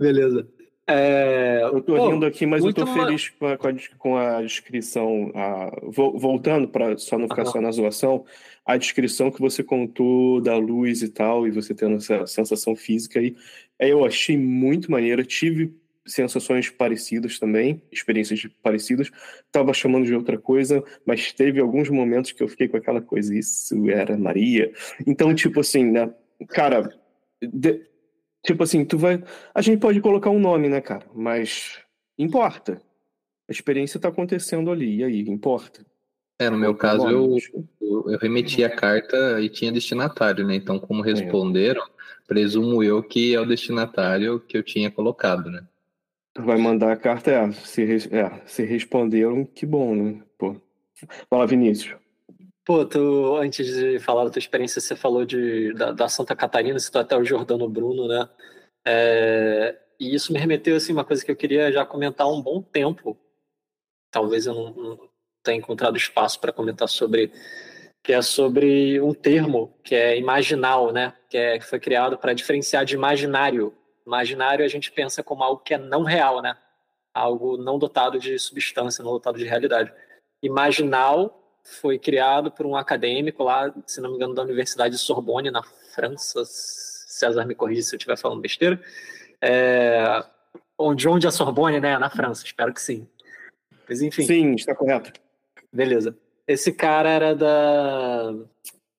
Beleza. É... Eu tô Pô, rindo aqui, mas eu tô feliz com a, com a descrição. A... Voltando, para só não ficar só na zoação, a descrição que você contou da luz e tal, e você tendo essa sensação física aí, eu achei muito maneira. Tive sensações parecidas também, experiências parecidas. Tava chamando de outra coisa, mas teve alguns momentos que eu fiquei com aquela coisa, isso era Maria. Então, tipo assim, né? Cara, de, tipo assim, tu vai. A gente pode colocar um nome, né, cara? Mas importa. A experiência tá acontecendo ali, e aí, importa. É, no meu caso, eu, eu, remeti a carta e tinha destinatário, né? Então, como é. responderam, presumo eu que é o destinatário que eu tinha colocado, né? vai mandar a carta, é, se, é, se responderam, que bom, né? Pô. Fala, Vinícius. Pô, tu, antes de falar da tua experiência, você falou de, da, da Santa Catarina, citou até o Jordano Bruno, né? É, e isso me remeteu, assim, uma coisa que eu queria já comentar há um bom tempo. Talvez eu não, não tenha encontrado espaço para comentar sobre, que é sobre um termo que é imaginal, né? Que, é, que foi criado para diferenciar de imaginário, Imaginário a gente pensa como algo que é não real, né? Algo não dotado de substância, não dotado de realidade. Imaginal foi criado por um acadêmico lá, se não me engano, da Universidade de Sorbonne, na França. César me corrija se eu estiver falando besteira. É... Onde, onde a Sorbonne, né? Na França, espero que sim. Mas enfim. Sim, está correto. Beleza. Esse cara era da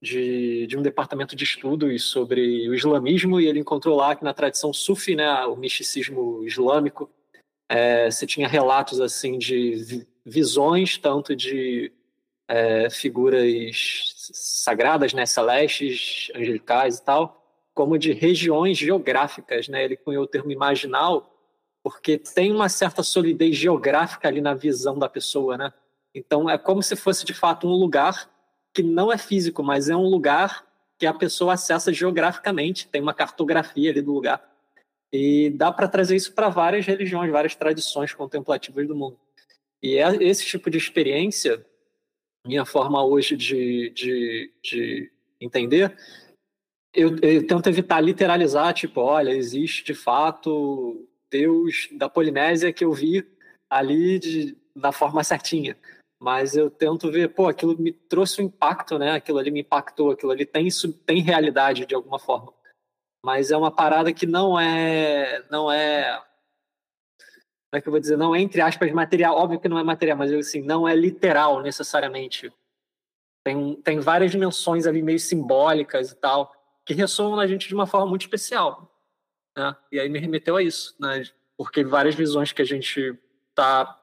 de, de um departamento de estudos sobre o islamismo e ele encontrou lá que na tradição sufi, né, o misticismo islâmico, é, você tinha relatos assim de visões tanto de é, figuras sagradas, né, celestes, angelicais e tal, como de regiões geográficas, né? Ele cunhou o termo imaginal porque tem uma certa solidez geográfica ali na visão da pessoa, né? Então é como se fosse de fato um lugar que não é físico, mas é um lugar que a pessoa acessa geograficamente, tem uma cartografia ali do lugar. E dá para trazer isso para várias religiões, várias tradições contemplativas do mundo. E é esse tipo de experiência, minha forma hoje de, de, de entender, eu, eu, tento evitar literalizar, tipo, olha, existe de fato Deus da Polinésia que eu vi ali de, da forma certinha mas eu tento ver, pô, aquilo me trouxe um impacto, né? Aquilo ali me impactou, aquilo ali tem tem realidade de alguma forma. Mas é uma parada que não é, não é, como é que eu vou dizer, não é entre aspas material, óbvio que não é material, mas assim, não é literal necessariamente. Tem, tem várias dimensões ali meio simbólicas e tal, que ressoam na gente de uma forma muito especial. Né? E aí me remeteu a isso, né? Porque várias visões que a gente tá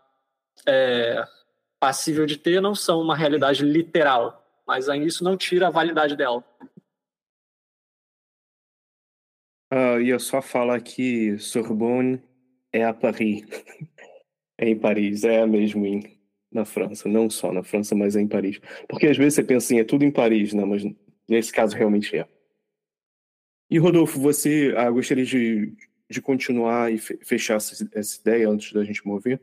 é, passível de ter não são uma realidade literal, mas isso não tira a validade dela. Uh, e eu só falo que Sorbonne é a Paris. [laughs] é em Paris, é mesmo em, na França. Não só na França, mas é em Paris. Porque às vezes você pensa assim, é tudo em Paris, né? mas nesse caso realmente é. E Rodolfo, você ah, gostaria de, de continuar e fechar essa, essa ideia antes da gente mover?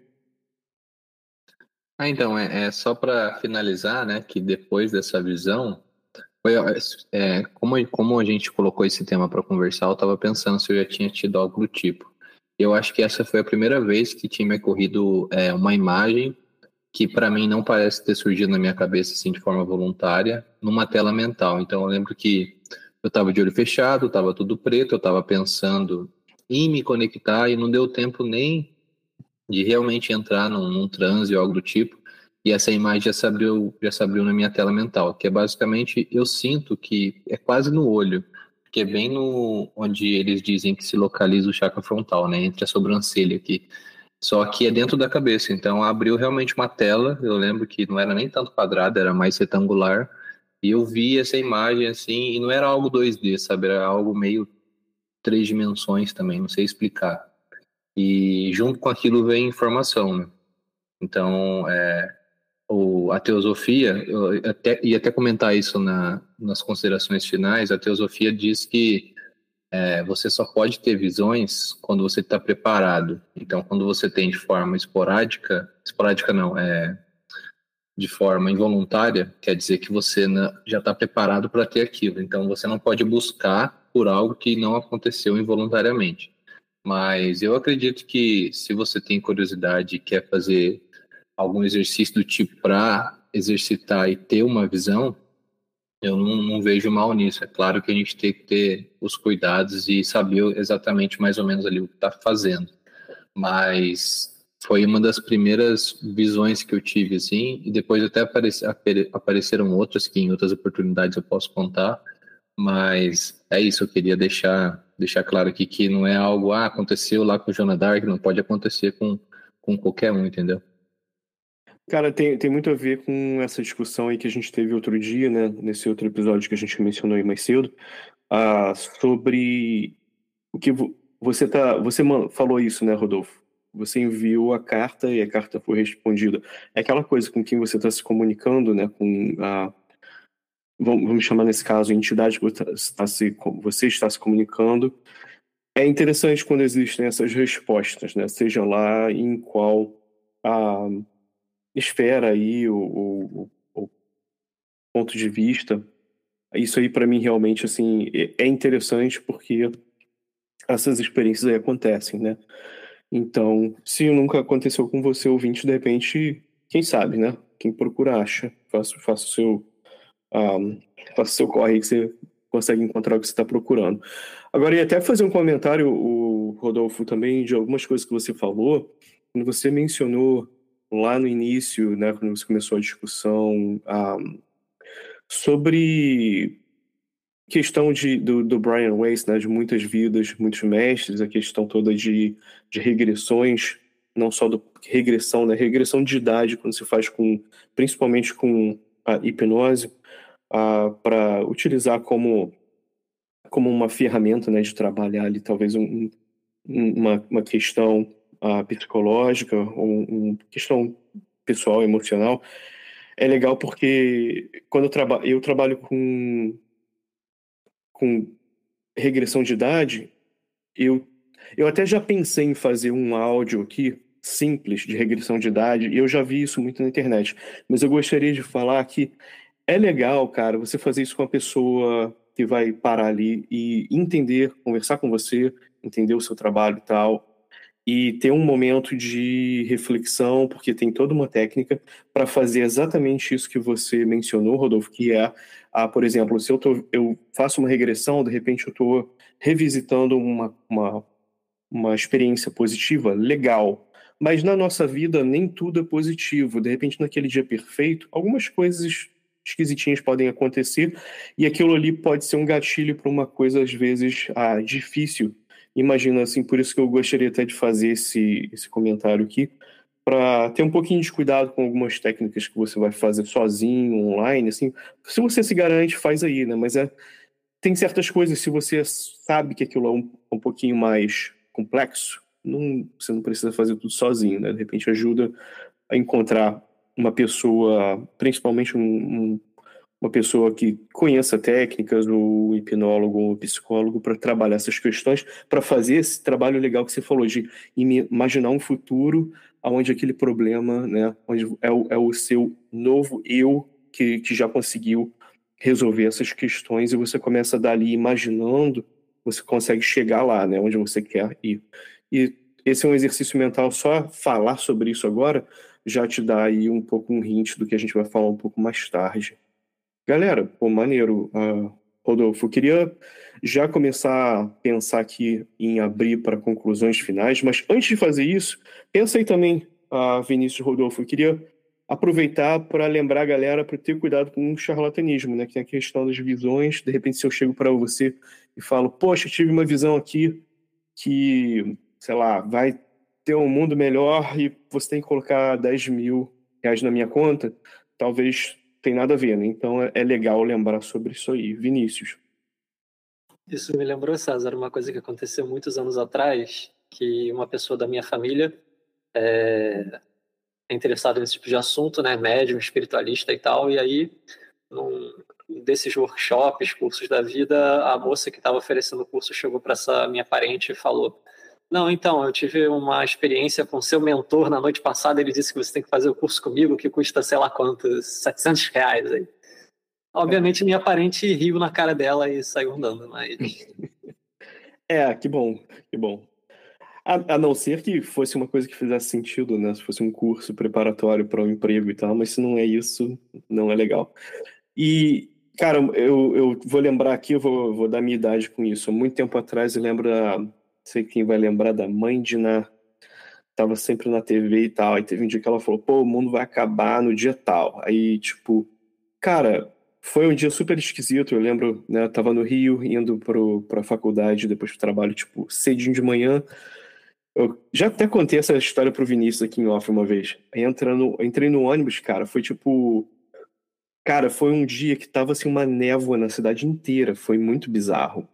Ah, então, é, é só para finalizar, né, que depois dessa visão, foi, é, como, como a gente colocou esse tema para conversar, eu estava pensando se eu já tinha tido algo do tipo. Eu acho que essa foi a primeira vez que tinha me ocorrido é, uma imagem que para mim não parece ter surgido na minha cabeça assim de forma voluntária, numa tela mental. Então eu lembro que eu estava de olho fechado, estava tudo preto, eu estava pensando em me conectar e não deu tempo nem de realmente entrar num, num transe ou algo do tipo. E essa imagem já se, abriu, já se abriu na minha tela mental, que é basicamente, eu sinto que é quase no olho, que é bem no onde eles dizem que se localiza o chakra frontal, né, entre a sobrancelha aqui. Só que é dentro da cabeça, então abriu realmente uma tela, eu lembro que não era nem tanto quadrada, era mais retangular, e eu vi essa imagem assim, e não era algo 2D, sabe, era algo meio três dimensões também, não sei explicar. E junto com aquilo vem informação, né? Então, é, o, a teosofia, eu até, ia até comentar isso na, nas considerações finais, a teosofia diz que é, você só pode ter visões quando você está preparado. Então, quando você tem de forma esporádica, esporádica não, é de forma involuntária, quer dizer que você já está preparado para ter aquilo. Então, você não pode buscar por algo que não aconteceu involuntariamente. Mas eu acredito que se você tem curiosidade e quer fazer algum exercício do tipo para exercitar e ter uma visão, eu não, não, vejo mal nisso. É claro que a gente tem que ter os cuidados e saber exatamente mais ou menos ali o que está fazendo. Mas foi uma das primeiras visões que eu tive, assim, e depois até apareci, apareceram outras que em outras oportunidades eu posso contar. Mas é isso, eu queria deixar deixar claro aqui que não é algo, ah, aconteceu lá com o Jonah Dark, não pode acontecer com, com qualquer um, entendeu? Cara, tem, tem muito a ver com essa discussão aí que a gente teve outro dia, né, nesse outro episódio que a gente mencionou aí mais cedo, ah, sobre o que você tá, você falou isso, né, Rodolfo? Você enviou a carta e a carta foi respondida. É aquela coisa com quem você está se comunicando, né, com a vamos chamar nesse caso a entidade que você está se, você está se comunicando. É interessante quando existem essas respostas, né? Seja lá em qual a esfera aí o, o, o ponto de vista. Isso aí para mim realmente assim é, é interessante porque essas experiências aí acontecem, né? Então, se nunca aconteceu com você, ouvinte, de repente, quem sabe, né? Quem procura acha. Faça, o seu faça o seu corre aí que você consegue encontrar o que você está procurando. Agora, ia até fazer um comentário, o Rodolfo, também de algumas coisas que você falou. Quando você mencionou lá no início, né, quando você começou a discussão um, sobre questão de, do, do Brian Weiss, né, de muitas vidas, muitos mestres, a questão toda de, de regressões, não só do regressão, né, regressão de idade, quando se faz com, principalmente com a hipnose, para utilizar como, como uma ferramenta né, de trabalhar ali, talvez um, uma, uma questão uh, psicológica ou uma questão pessoal, emocional, é legal porque quando eu, traba eu trabalho com, com regressão de idade, eu, eu até já pensei em fazer um áudio aqui simples de regressão de idade, e eu já vi isso muito na internet, mas eu gostaria de falar que é legal, cara, você fazer isso com a pessoa que vai parar ali e entender, conversar com você, entender o seu trabalho e tal, e ter um momento de reflexão, porque tem toda uma técnica para fazer exatamente isso que você mencionou, Rodolfo, que é, a, por exemplo, se eu, tô, eu faço uma regressão, de repente eu estou revisitando uma, uma, uma experiência positiva, legal, mas na nossa vida nem tudo é positivo. De repente, naquele dia perfeito, algumas coisas esquisitinhas podem acontecer e aquilo ali pode ser um gatilho para uma coisa, às vezes, ah, difícil imagino assim, por isso que eu gostaria até de fazer esse, esse comentário aqui, para ter um pouquinho de cuidado com algumas técnicas que você vai fazer sozinho, online, assim. Se você se garante, faz aí, né? Mas é, tem certas coisas, se você sabe que aquilo é um, um pouquinho mais complexo, não, você não precisa fazer tudo sozinho, né? De repente ajuda a encontrar uma pessoa, principalmente um, um uma pessoa que conheça técnicas, o hipnólogo ou psicólogo, para trabalhar essas questões, para fazer esse trabalho legal que você falou, de imaginar um futuro onde aquele problema, né, onde é o, é o seu novo eu que, que já conseguiu resolver essas questões e você começa dali imaginando, você consegue chegar lá, né, onde você quer ir. E esse é um exercício mental, só falar sobre isso agora já te dá aí um pouco um hint do que a gente vai falar um pouco mais tarde. Galera, pô, maneiro. Uh, Rodolfo, queria já começar a pensar aqui em abrir para conclusões finais, mas antes de fazer isso, pensa aí também, uh, Vinícius Rodolfo, queria aproveitar para lembrar a galera para ter cuidado com o charlatanismo, né? Que tem a questão das visões. De repente, se eu chego para você e falo, poxa, tive uma visão aqui que, sei lá, vai ter um mundo melhor e você tem que colocar 10 mil reais na minha conta, talvez tem nada a ver, né? Então é, é legal lembrar sobre isso aí. Vinícius. Isso me lembrou, César, uma coisa que aconteceu muitos anos atrás, que uma pessoa da minha família é, é interessada nesse tipo de assunto, né? Médium, espiritualista e tal, e aí num desses workshops, cursos da vida, a moça que estava oferecendo o curso chegou para essa minha parente e falou: não, então, eu tive uma experiência com seu mentor na noite passada. Ele disse que você tem que fazer o curso comigo, que custa sei lá quantos, 700 reais. Aí. Obviamente, minha parente riu na cara dela e saiu andando, mas. [laughs] É, que bom, que bom. A, a, não ser que fosse uma coisa que fizesse sentido, né? Se fosse um curso preparatório para um emprego e tal, mas se não é isso, não é legal. E, cara, eu, eu vou lembrar aqui, eu vou, vou dar minha idade com isso. Há muito tempo atrás, eu lembro da sei quem vai lembrar da mãe de Ná, tava sempre na TV e tal. Aí teve um dia que ela falou, pô, o mundo vai acabar no dia tal. Aí, tipo, cara, foi um dia super esquisito. Eu lembro, né, eu tava no Rio, indo pro, pra faculdade, depois do trabalho, tipo, cedinho de manhã. Eu já até contei essa história pro Vinícius aqui em off uma vez. Aí entrando, entrei no ônibus, cara, foi tipo. Cara, foi um dia que tava assim uma névoa na cidade inteira. Foi muito bizarro.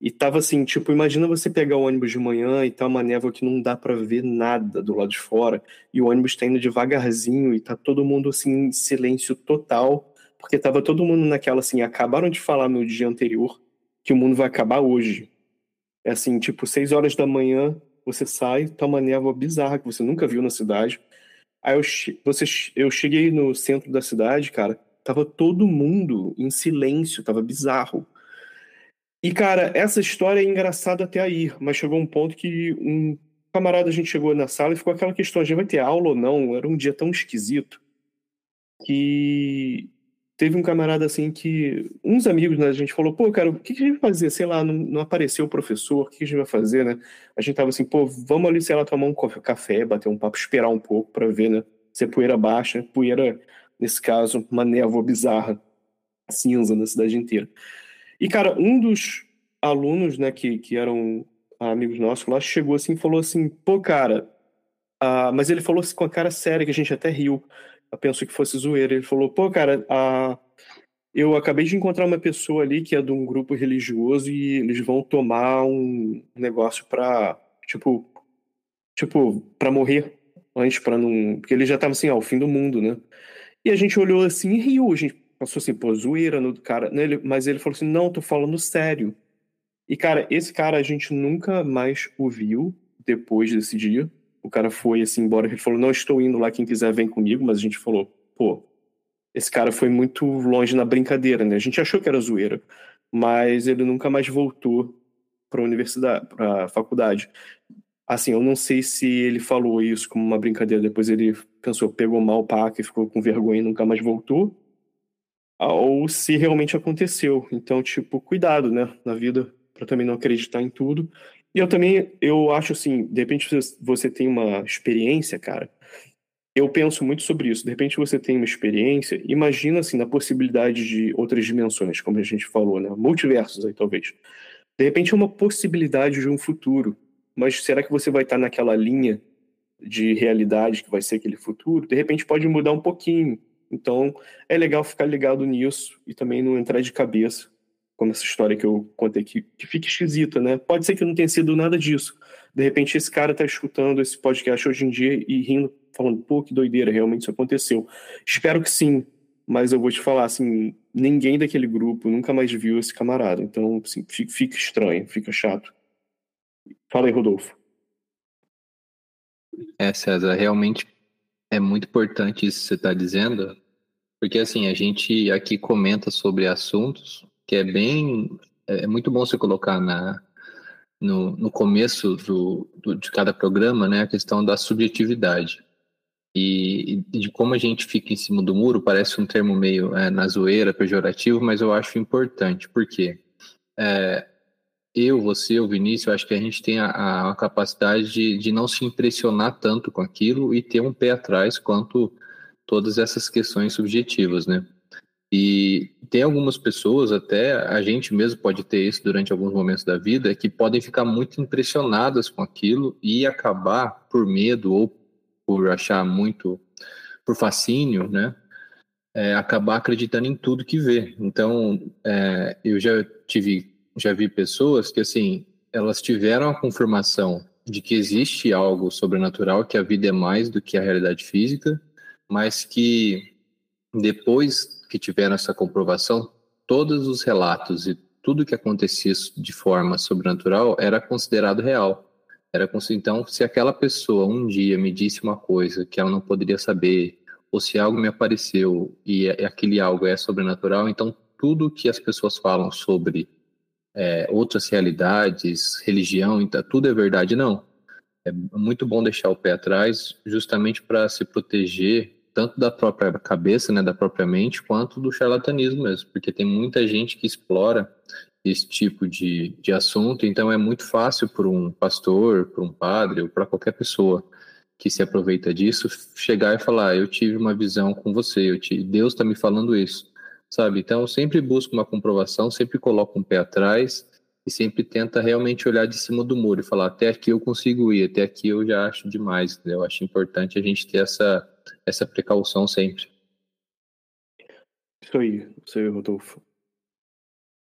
E tava assim, tipo, imagina você pegar o ônibus de manhã e tá uma névoa que não dá para ver nada do lado de fora, e o ônibus tá indo devagarzinho e tá todo mundo assim em silêncio total, porque tava todo mundo naquela assim, acabaram de falar no dia anterior que o mundo vai acabar hoje. É assim, tipo, seis horas da manhã, você sai, tá uma névoa bizarra que você nunca viu na cidade. Aí eu, você, eu cheguei no centro da cidade, cara, tava todo mundo em silêncio, tava bizarro. E, cara, essa história é engraçada até aí, mas chegou um ponto que um camarada, a gente chegou na sala e ficou aquela questão, a gente vai ter aula ou não? Era um dia tão esquisito que teve um camarada assim que, uns amigos, né, a gente falou, pô, cara, o que, a gente vai fazer? Sei lá, não, não apareceu o professor, o que, a gente vai fazer, né? A gente tava assim, pô, vamos ali, sei lá, tomar um café, bater um papo, esperar um pouco para ver, né? Se a poeira baixa, poeira, nesse caso, uma névoa bizarra cinza na cidade inteira. E, cara, um dos alunos, né, que, que eram amigos nossos lá, chegou assim e falou assim, pô, cara, uh, mas ele falou assim com a cara séria, que a gente até riu, pensou que fosse zoeira, ele falou, pô, cara, uh, eu acabei de encontrar uma pessoa ali que é de um grupo religioso e eles vão tomar um negócio pra, tipo, tipo, pra morrer antes, pra não... Porque ele já tava assim, ó, o fim do mundo, né? E a gente olhou assim e riu, a gente pensou assim, pô, zoeira no cara, né? mas ele falou assim, não, tô falando sério. E, cara, esse cara a gente nunca mais o viu depois desse dia. O cara foi assim embora, ele falou, não estou indo lá, quem quiser vem comigo, mas a gente falou, pô, esse cara foi muito longe na brincadeira, né? A gente achou que era zoeira, mas ele nunca mais voltou para universidade, para faculdade. Assim, eu não sei se ele falou isso como uma brincadeira, depois ele pensou, pegou mal o paca e ficou com vergonha e nunca mais voltou, ou se realmente aconteceu. Então, tipo, cuidado, né, na vida, para também não acreditar em tudo. E eu também, eu acho assim, de repente você tem uma experiência, cara, eu penso muito sobre isso. De repente você tem uma experiência, imagina assim na possibilidade de outras dimensões, como a gente falou, né? Multiversos aí talvez. De repente é uma possibilidade de um futuro, mas será que você vai estar naquela linha de realidade que vai ser aquele futuro? De repente pode mudar um pouquinho. Então é legal ficar ligado nisso e também não entrar de cabeça, como essa história que eu contei aqui, que fica esquisita, né? Pode ser que não tenha sido nada disso. De repente esse cara está escutando esse podcast hoje em dia e rindo falando, pô, que doideira, realmente isso aconteceu. Espero que sim, mas eu vou te falar, assim, ninguém daquele grupo nunca mais viu esse camarada. Então, assim, fica estranho, fica chato. Fala aí, Rodolfo. É, César, realmente é muito importante isso que você está dizendo, porque assim, a gente aqui comenta sobre assuntos que é bem. É muito bom você colocar na, no, no começo do, do, de cada programa né, a questão da subjetividade e, e, de como a gente fica em cima do muro, parece um termo meio é, na zoeira, pejorativo, mas eu acho importante, porque é, eu, você, o Vinícius, eu acho que a gente tem a, a capacidade de, de não se impressionar tanto com aquilo e ter um pé atrás quanto todas essas questões subjetivas, né? E tem algumas pessoas, até a gente mesmo pode ter isso durante alguns momentos da vida, que podem ficar muito impressionadas com aquilo e acabar por medo ou por achar muito, por fascínio, né? É, acabar acreditando em tudo que vê. Então, é, eu já tive, já vi pessoas que, assim, elas tiveram a confirmação de que existe algo sobrenatural, que a vida é mais do que a realidade física, mas que depois que tiveram essa comprovação, todos os relatos e tudo que acontecia de forma sobrenatural era considerado real. Era então, se aquela pessoa um dia me disse uma coisa que ela não poderia saber, ou se algo me apareceu e é, aquele algo é sobrenatural, então tudo que as pessoas falam sobre é, outras realidades, religião, então, tudo é verdade, não. É muito bom deixar o pé atrás, justamente para se proteger tanto da própria cabeça, né, da própria mente, quanto do charlatanismo mesmo, porque tem muita gente que explora esse tipo de, de assunto, então é muito fácil para um pastor, para um padre ou para qualquer pessoa que se aproveita disso chegar e falar: Eu tive uma visão com você, eu te, Deus está me falando isso, sabe? Então, sempre busco uma comprovação, sempre coloco um pé atrás e sempre tenta realmente olhar de cima do muro e falar: Até aqui eu consigo ir, até aqui eu já acho demais. Eu acho importante a gente ter essa, essa precaução sempre. Isso aí, isso aí, Rodolfo.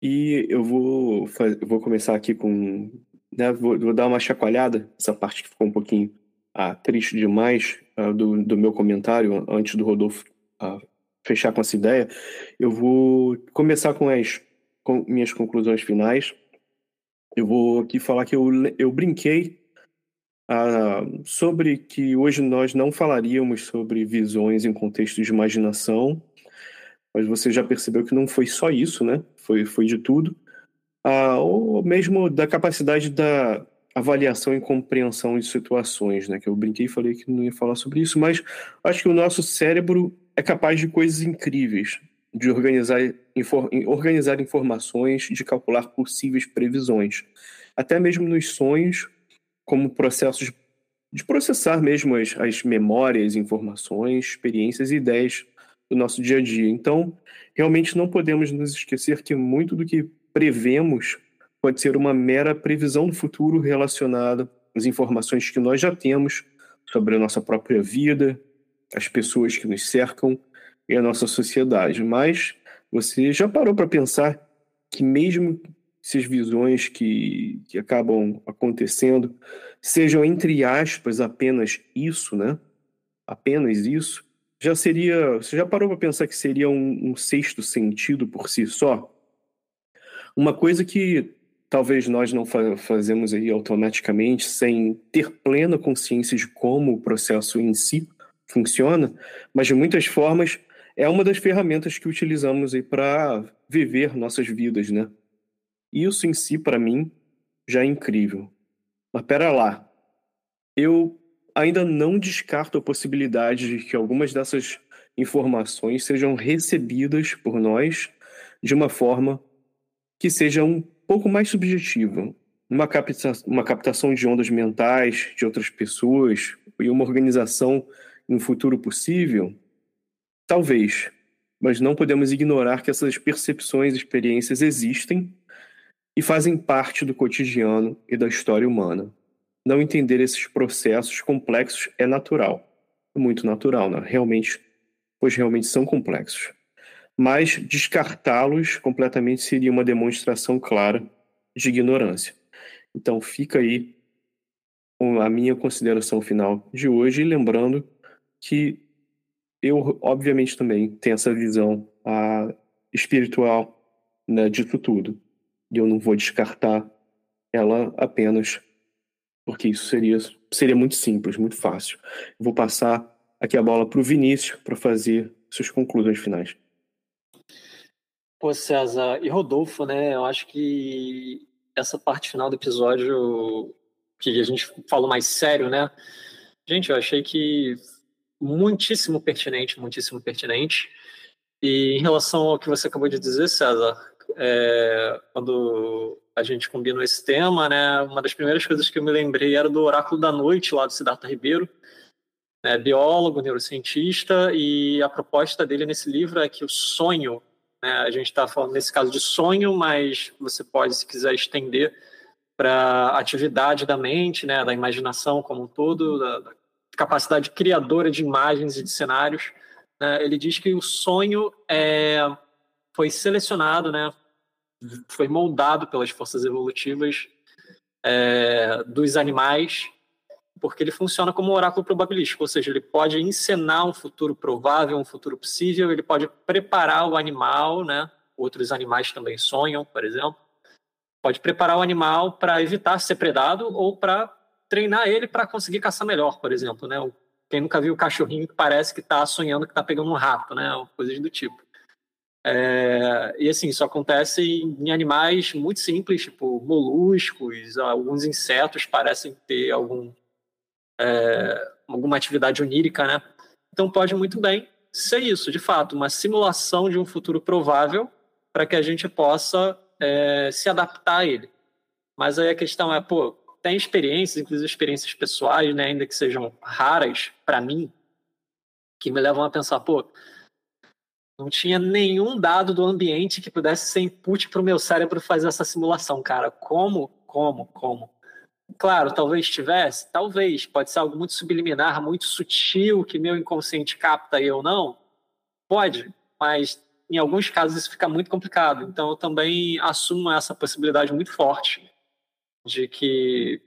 E eu vou, vou começar aqui com. Né, vou, vou, dar uma chacoalhada, essa parte que ficou um pouquinho ah, triste demais ah, do, do meu comentário, antes do Rodolfo ah, fechar com essa ideia. Eu vou começar com as com minhas conclusões finais. Eu vou aqui falar que eu, eu brinquei ah, sobre que hoje nós não falaríamos sobre visões em contexto de imaginação, mas você já percebeu que não foi só isso, né? Foi, foi de tudo. Ah, ou mesmo da capacidade da avaliação e compreensão de situações, né? Que eu brinquei e falei que não ia falar sobre isso, mas acho que o nosso cérebro é capaz de coisas incríveis, de organizar, infor, organizar informações, de calcular possíveis previsões. Até mesmo nos sonhos, como processos de, processar mesmo as, as memórias, informações, experiências e ideias do nosso dia a dia. Então, realmente não podemos nos esquecer que muito do que prevemos pode ser uma mera previsão do futuro relacionada às informações que nós já temos sobre a nossa própria vida, as pessoas que nos cercam e a nossa sociedade. Mas você já parou para pensar que mesmo essas visões que, que acabam acontecendo sejam, entre aspas, apenas isso, né? Apenas isso, já seria. Você já parou para pensar que seria um, um sexto sentido por si só? Uma coisa que talvez nós não fa fazemos aí automaticamente, sem ter plena consciência de como o processo em si funciona, mas de muitas formas é uma das ferramentas que utilizamos aí para viver nossas vidas, né? Isso em si, para mim, já é incrível. Mas pera lá. Eu ainda não descarto a possibilidade de que algumas dessas informações sejam recebidas por nós de uma forma que seja um pouco mais subjetiva. Uma, capta uma captação de ondas mentais de outras pessoas e uma organização um futuro possível? Talvez. Mas não podemos ignorar que essas percepções e experiências existem e fazem parte do cotidiano e da história humana. Não entender esses processos complexos é natural, muito natural, né? realmente, pois realmente são complexos. Mas descartá-los completamente seria uma demonstração clara de ignorância. Então fica aí a minha consideração final de hoje, lembrando que eu, obviamente, também tenho essa visão a, espiritual né, disso tudo e eu não vou descartar ela apenas porque isso seria, seria muito simples, muito fácil. Eu vou passar aqui a bola para o Vinícius para fazer suas conclusões finais. Pô, César e Rodolfo, né? Eu acho que essa parte final do episódio que a gente falou mais sério, né? Gente, eu achei que muitíssimo pertinente, muitíssimo pertinente. E em relação ao que você acabou de dizer, César, é, quando a gente combinou esse tema, né, uma das primeiras coisas que eu me lembrei era do Oráculo da Noite, lá do Siddhartha Ribeiro, né, biólogo, neurocientista, e a proposta dele nesse livro é que o sonho, né, a gente está falando nesse caso de sonho, mas você pode, se quiser, estender para a atividade da mente, né, da imaginação como um todo, da, da capacidade criadora de imagens e de cenários. Né, ele diz que o sonho é foi selecionado, né, foi moldado pelas forças evolutivas é, dos animais, porque ele funciona como um oráculo probabilístico, ou seja, ele pode encenar um futuro provável, um futuro possível, ele pode preparar o animal, né, outros animais também sonham, por exemplo, pode preparar o animal para evitar ser predado ou para treinar ele para conseguir caçar melhor, por exemplo, né? Quem nunca viu o cachorrinho que parece que está sonhando que está pegando um rato, né? Coisas do tipo. É, e assim, isso acontece em animais muito simples, tipo moluscos, alguns insetos parecem ter algum, é, alguma atividade onírica, né? Então pode muito bem ser isso, de fato, uma simulação de um futuro provável para que a gente possa é, se adaptar a ele. Mas aí a questão é, pô, tem experiências, inclusive experiências pessoais, né, ainda que sejam raras para mim, que me levam a pensar, pô, não tinha nenhum dado do ambiente que pudesse ser input para o meu cérebro fazer essa simulação, cara. Como? Como? Como? Claro, talvez tivesse, talvez. Pode ser algo muito subliminar, muito sutil, que meu inconsciente capta e eu não. Pode, mas em alguns casos isso fica muito complicado. Então eu também assumo essa possibilidade muito forte de que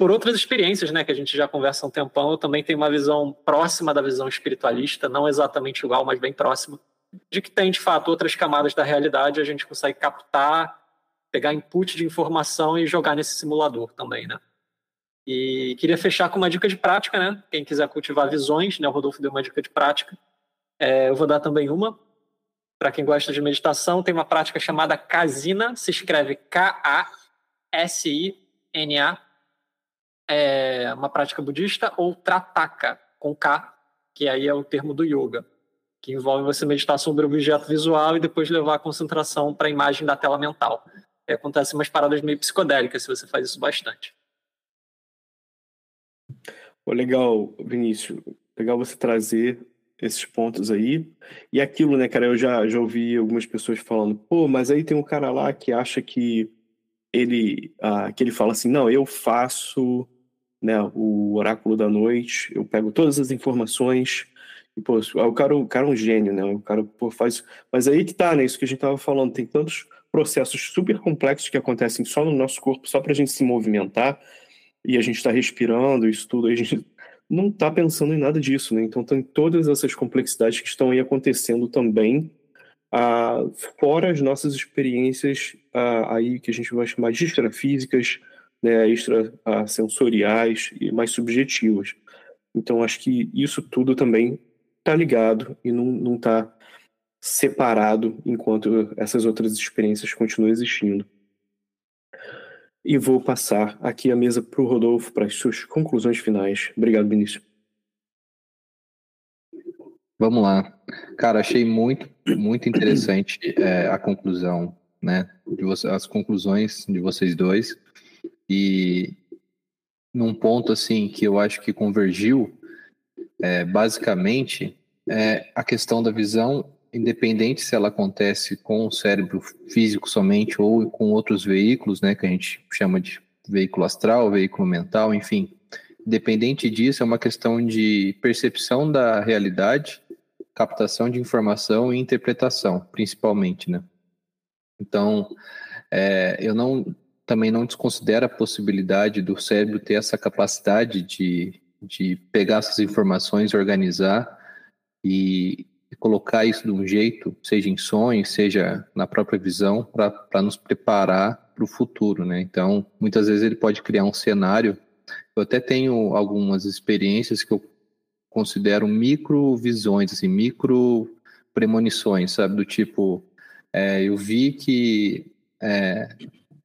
por outras experiências, né, que a gente já conversa há um tempão, eu também tenho uma visão próxima da visão espiritualista, não exatamente igual, mas bem próxima, de que tem, de fato, outras camadas da realidade, a gente consegue captar, pegar input de informação e jogar nesse simulador também, né. E queria fechar com uma dica de prática, né, quem quiser cultivar visões, né, o Rodolfo deu uma dica de prática, é, eu vou dar também uma, para quem gosta de meditação, tem uma prática chamada Kasina, se escreve K-A-S-I-N-A, é uma prática budista, ou trataka, com K, que aí é o termo do yoga, que envolve você meditar sobre o objeto visual e depois levar a concentração para a imagem da tela mental. E acontecem umas paradas meio psicodélicas se você faz isso bastante. Oh, legal, Vinícius. Legal você trazer esses pontos aí. E aquilo, né, cara, eu já, já ouvi algumas pessoas falando, pô, mas aí tem um cara lá que acha que ele, ah, que ele fala assim, não, eu faço né, o oráculo da noite, eu pego todas as informações, e, pô, o cara, o cara é um gênio, né, o cara, pô, faz... Mas aí que tá, né, isso que a gente tava falando, tem tantos processos super complexos que acontecem só no nosso corpo, só pra gente se movimentar, e a gente está respirando, isso tudo, a gente não está pensando em nada disso, né? Então tem todas essas complexidades que estão aí acontecendo também, ah, fora as nossas experiências ah, aí que a gente vai chamar de extrafísicas, né, extrasensoriais e mais subjetivas. Então acho que isso tudo também está ligado e não está separado enquanto essas outras experiências continuam existindo. E vou passar aqui a mesa para o Rodolfo para as suas conclusões finais. Obrigado, Vinícius. Vamos lá. Cara, achei muito, muito interessante é, a conclusão, né? Você, as conclusões de vocês dois. E num ponto, assim, que eu acho que convergiu, é, basicamente, é a questão da visão independente se ela acontece com o cérebro físico somente ou com outros veículos, né, que a gente chama de veículo astral, veículo mental, enfim. Independente disso, é uma questão de percepção da realidade, captação de informação e interpretação, principalmente, né? Então, é, eu não também não desconsidero a possibilidade do cérebro ter essa capacidade de, de pegar essas informações, organizar e, colocar isso de um jeito, seja em sonhos, seja na própria visão, para nos preparar para o futuro, né? Então, muitas vezes ele pode criar um cenário. Eu até tenho algumas experiências que eu considero micro visões, assim, micro premonições, sabe? Do tipo, é, eu vi que é,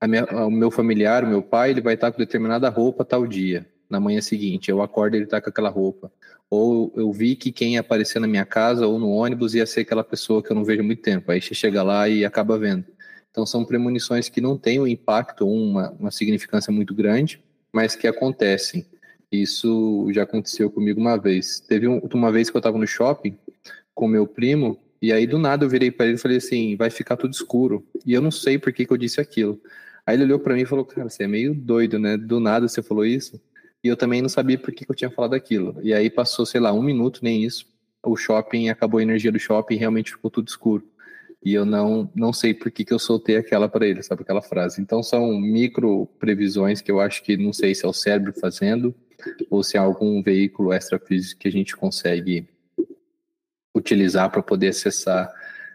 minha, o meu familiar, o meu pai, ele vai estar com determinada roupa tal dia. Na manhã seguinte, eu acordo ele está com aquela roupa ou eu vi que quem ia aparecer na minha casa ou no ônibus ia ser aquela pessoa que eu não vejo muito tempo. Aí você chega lá e acaba vendo. Então são premonições que não têm um impacto uma, uma significância muito grande, mas que acontecem. Isso já aconteceu comigo uma vez. Teve um, uma vez que eu estava no shopping com meu primo, e aí do nada eu virei para ele e falei assim: vai ficar tudo escuro. E eu não sei por que, que eu disse aquilo. Aí ele olhou para mim e falou: cara, você é meio doido, né? Do nada você falou isso. E eu também não sabia por que, eu tinha falado aquilo. E aí passou, sei lá, um minuto, nem isso. O shopping, acabou a energia do shopping realmente ficou tudo escuro. E eu não, não sei por que, que eu soltei aquela para ele, sabe? Aquela frase. Então são micro previsões que eu acho que não sei se é o cérebro fazendo ou se é algum veículo extrafísico que a gente consegue utilizar para poder acessar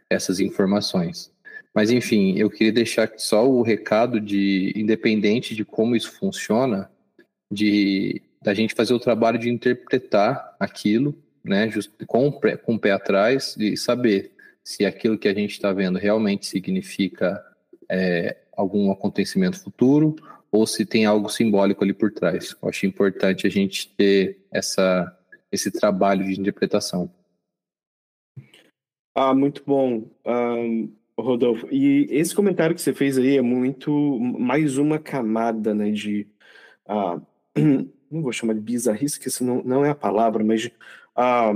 essas informações. Mas enfim, eu queria deixar só o recado de, independente de como isso funciona, de da gente fazer o trabalho de interpretar aquilo, né, just, com, com o pé atrás e saber se aquilo que a gente está vendo realmente significa é, algum acontecimento futuro ou se tem algo simbólico ali por trás. Eu acho importante a gente ter essa, esse trabalho de interpretação. Ah, muito bom, um, Rodolfo. E esse comentário que você fez aí é muito mais uma camada, né, de uh, [clears throat] não vou chamar de bizarrice, que isso não, não é a palavra, mas a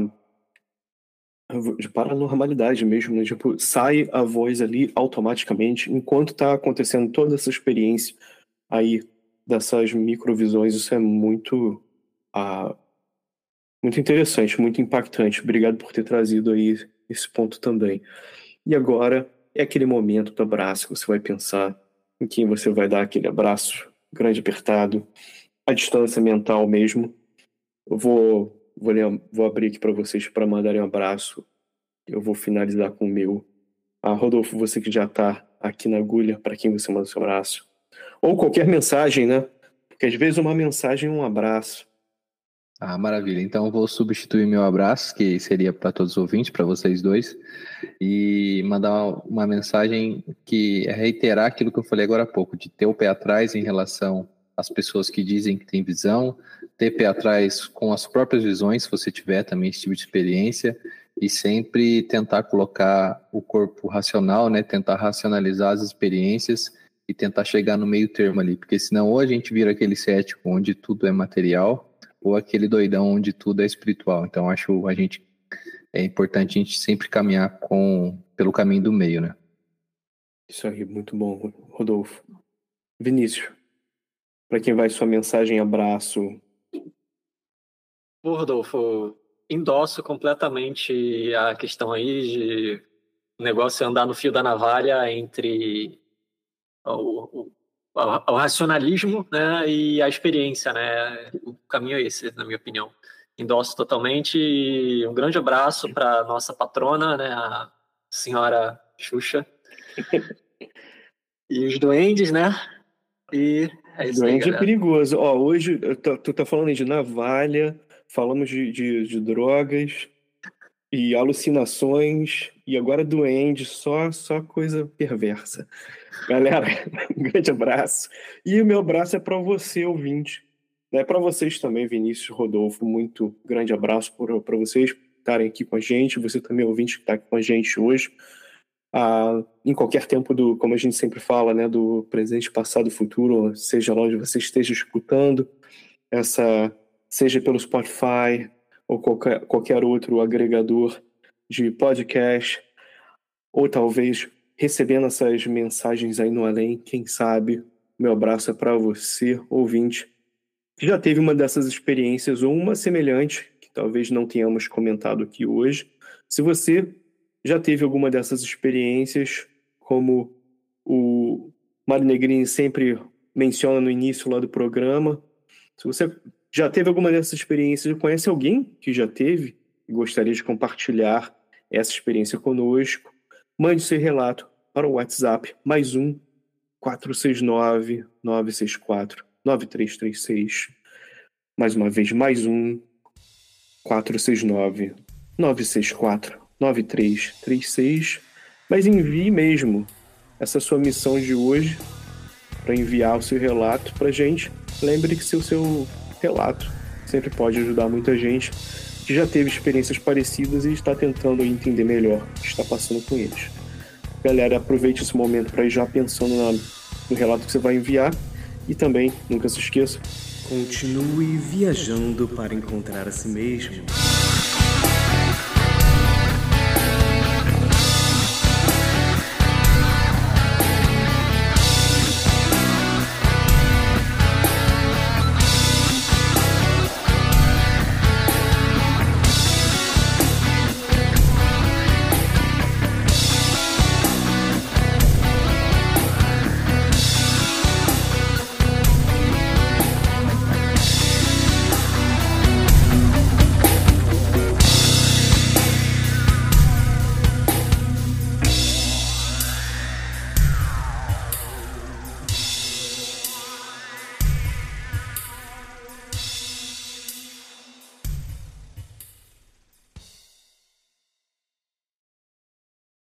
de paranormalidade mesmo, né? Tipo, sai a voz ali automaticamente enquanto está acontecendo toda essa experiência aí dessas microvisões. Isso é muito, uh, muito interessante, muito impactante. Obrigado por ter trazido aí esse ponto também. E agora é aquele momento do abraço que você vai pensar em quem você vai dar aquele abraço grande apertado a distância mental mesmo. Eu vou, vou, ler, vou abrir aqui para vocês para mandarem um abraço. Eu vou finalizar com o meu. Ah, Rodolfo, você que já está aqui na agulha, para quem você manda seu abraço. Ou qualquer mensagem, né? Porque às vezes uma mensagem é um abraço. Ah, maravilha. Então eu vou substituir meu abraço, que seria para todos os ouvintes, para vocês dois, e mandar uma mensagem que é reiterar aquilo que eu falei agora há pouco, de ter o pé atrás em relação as pessoas que dizem que tem visão, ter pé atrás com as próprias visões, se você tiver também esse tipo de experiência, e sempre tentar colocar o corpo racional, né, tentar racionalizar as experiências e tentar chegar no meio termo ali, porque senão ou a gente vira aquele cético onde tudo é material, ou aquele doidão onde tudo é espiritual. Então acho a gente é importante a gente sempre caminhar com pelo caminho do meio, né? Isso aí, muito bom, Rodolfo. Vinícius, para quem vai sua mensagem, abraço. Ô, Rodolfo, endosso completamente a questão aí de o negócio é andar no fio da navalha entre o, o, o, racionalismo né, e a experiência. Né? O caminho é esse, na minha opinião. Endosso totalmente. Um grande abraço para nossa patrona, né, a senhora Xuxa. [laughs] e os duendes, né? E é isso Duende aí, é perigoso. Ó, hoje, tu tá falando de navalha, falamos de, de, de drogas e alucinações, e agora duende, só, só coisa perversa. Galera, [laughs] um grande abraço. E o meu abraço é para você, ouvinte. É para vocês também, Vinícius Rodolfo. Muito grande abraço para vocês estarem aqui com a gente. Você também, ouvinte, que está aqui com a gente hoje. Ah, em qualquer tempo do, como a gente sempre fala, né, do presente, passado, futuro, seja lá onde você esteja escutando, essa seja pelo Spotify ou qualquer, qualquer outro agregador de podcast, ou talvez recebendo essas mensagens aí no além, quem sabe, meu abraço é para você, ouvinte, que já teve uma dessas experiências ou uma semelhante, que talvez não tenhamos comentado aqui hoje. Se você já teve alguma dessas experiências, como o Mário Negrini sempre menciona no início lá do programa, se você já teve alguma dessas experiências? Conhece alguém que já teve e gostaria de compartilhar essa experiência conosco? Mande seu relato para o WhatsApp mais um 469 964 9336. Mais uma vez, mais um 469 964 9336. Mas envie mesmo essa sua missão de hoje para enviar o seu relato para gente. Lembre que se o seu relato. Sempre pode ajudar muita gente que já teve experiências parecidas e está tentando entender melhor o que está passando com eles. Galera, aproveite esse momento para ir já pensando na, no relato que você vai enviar e também, nunca se esqueça, continue viajando para encontrar a si mesmo.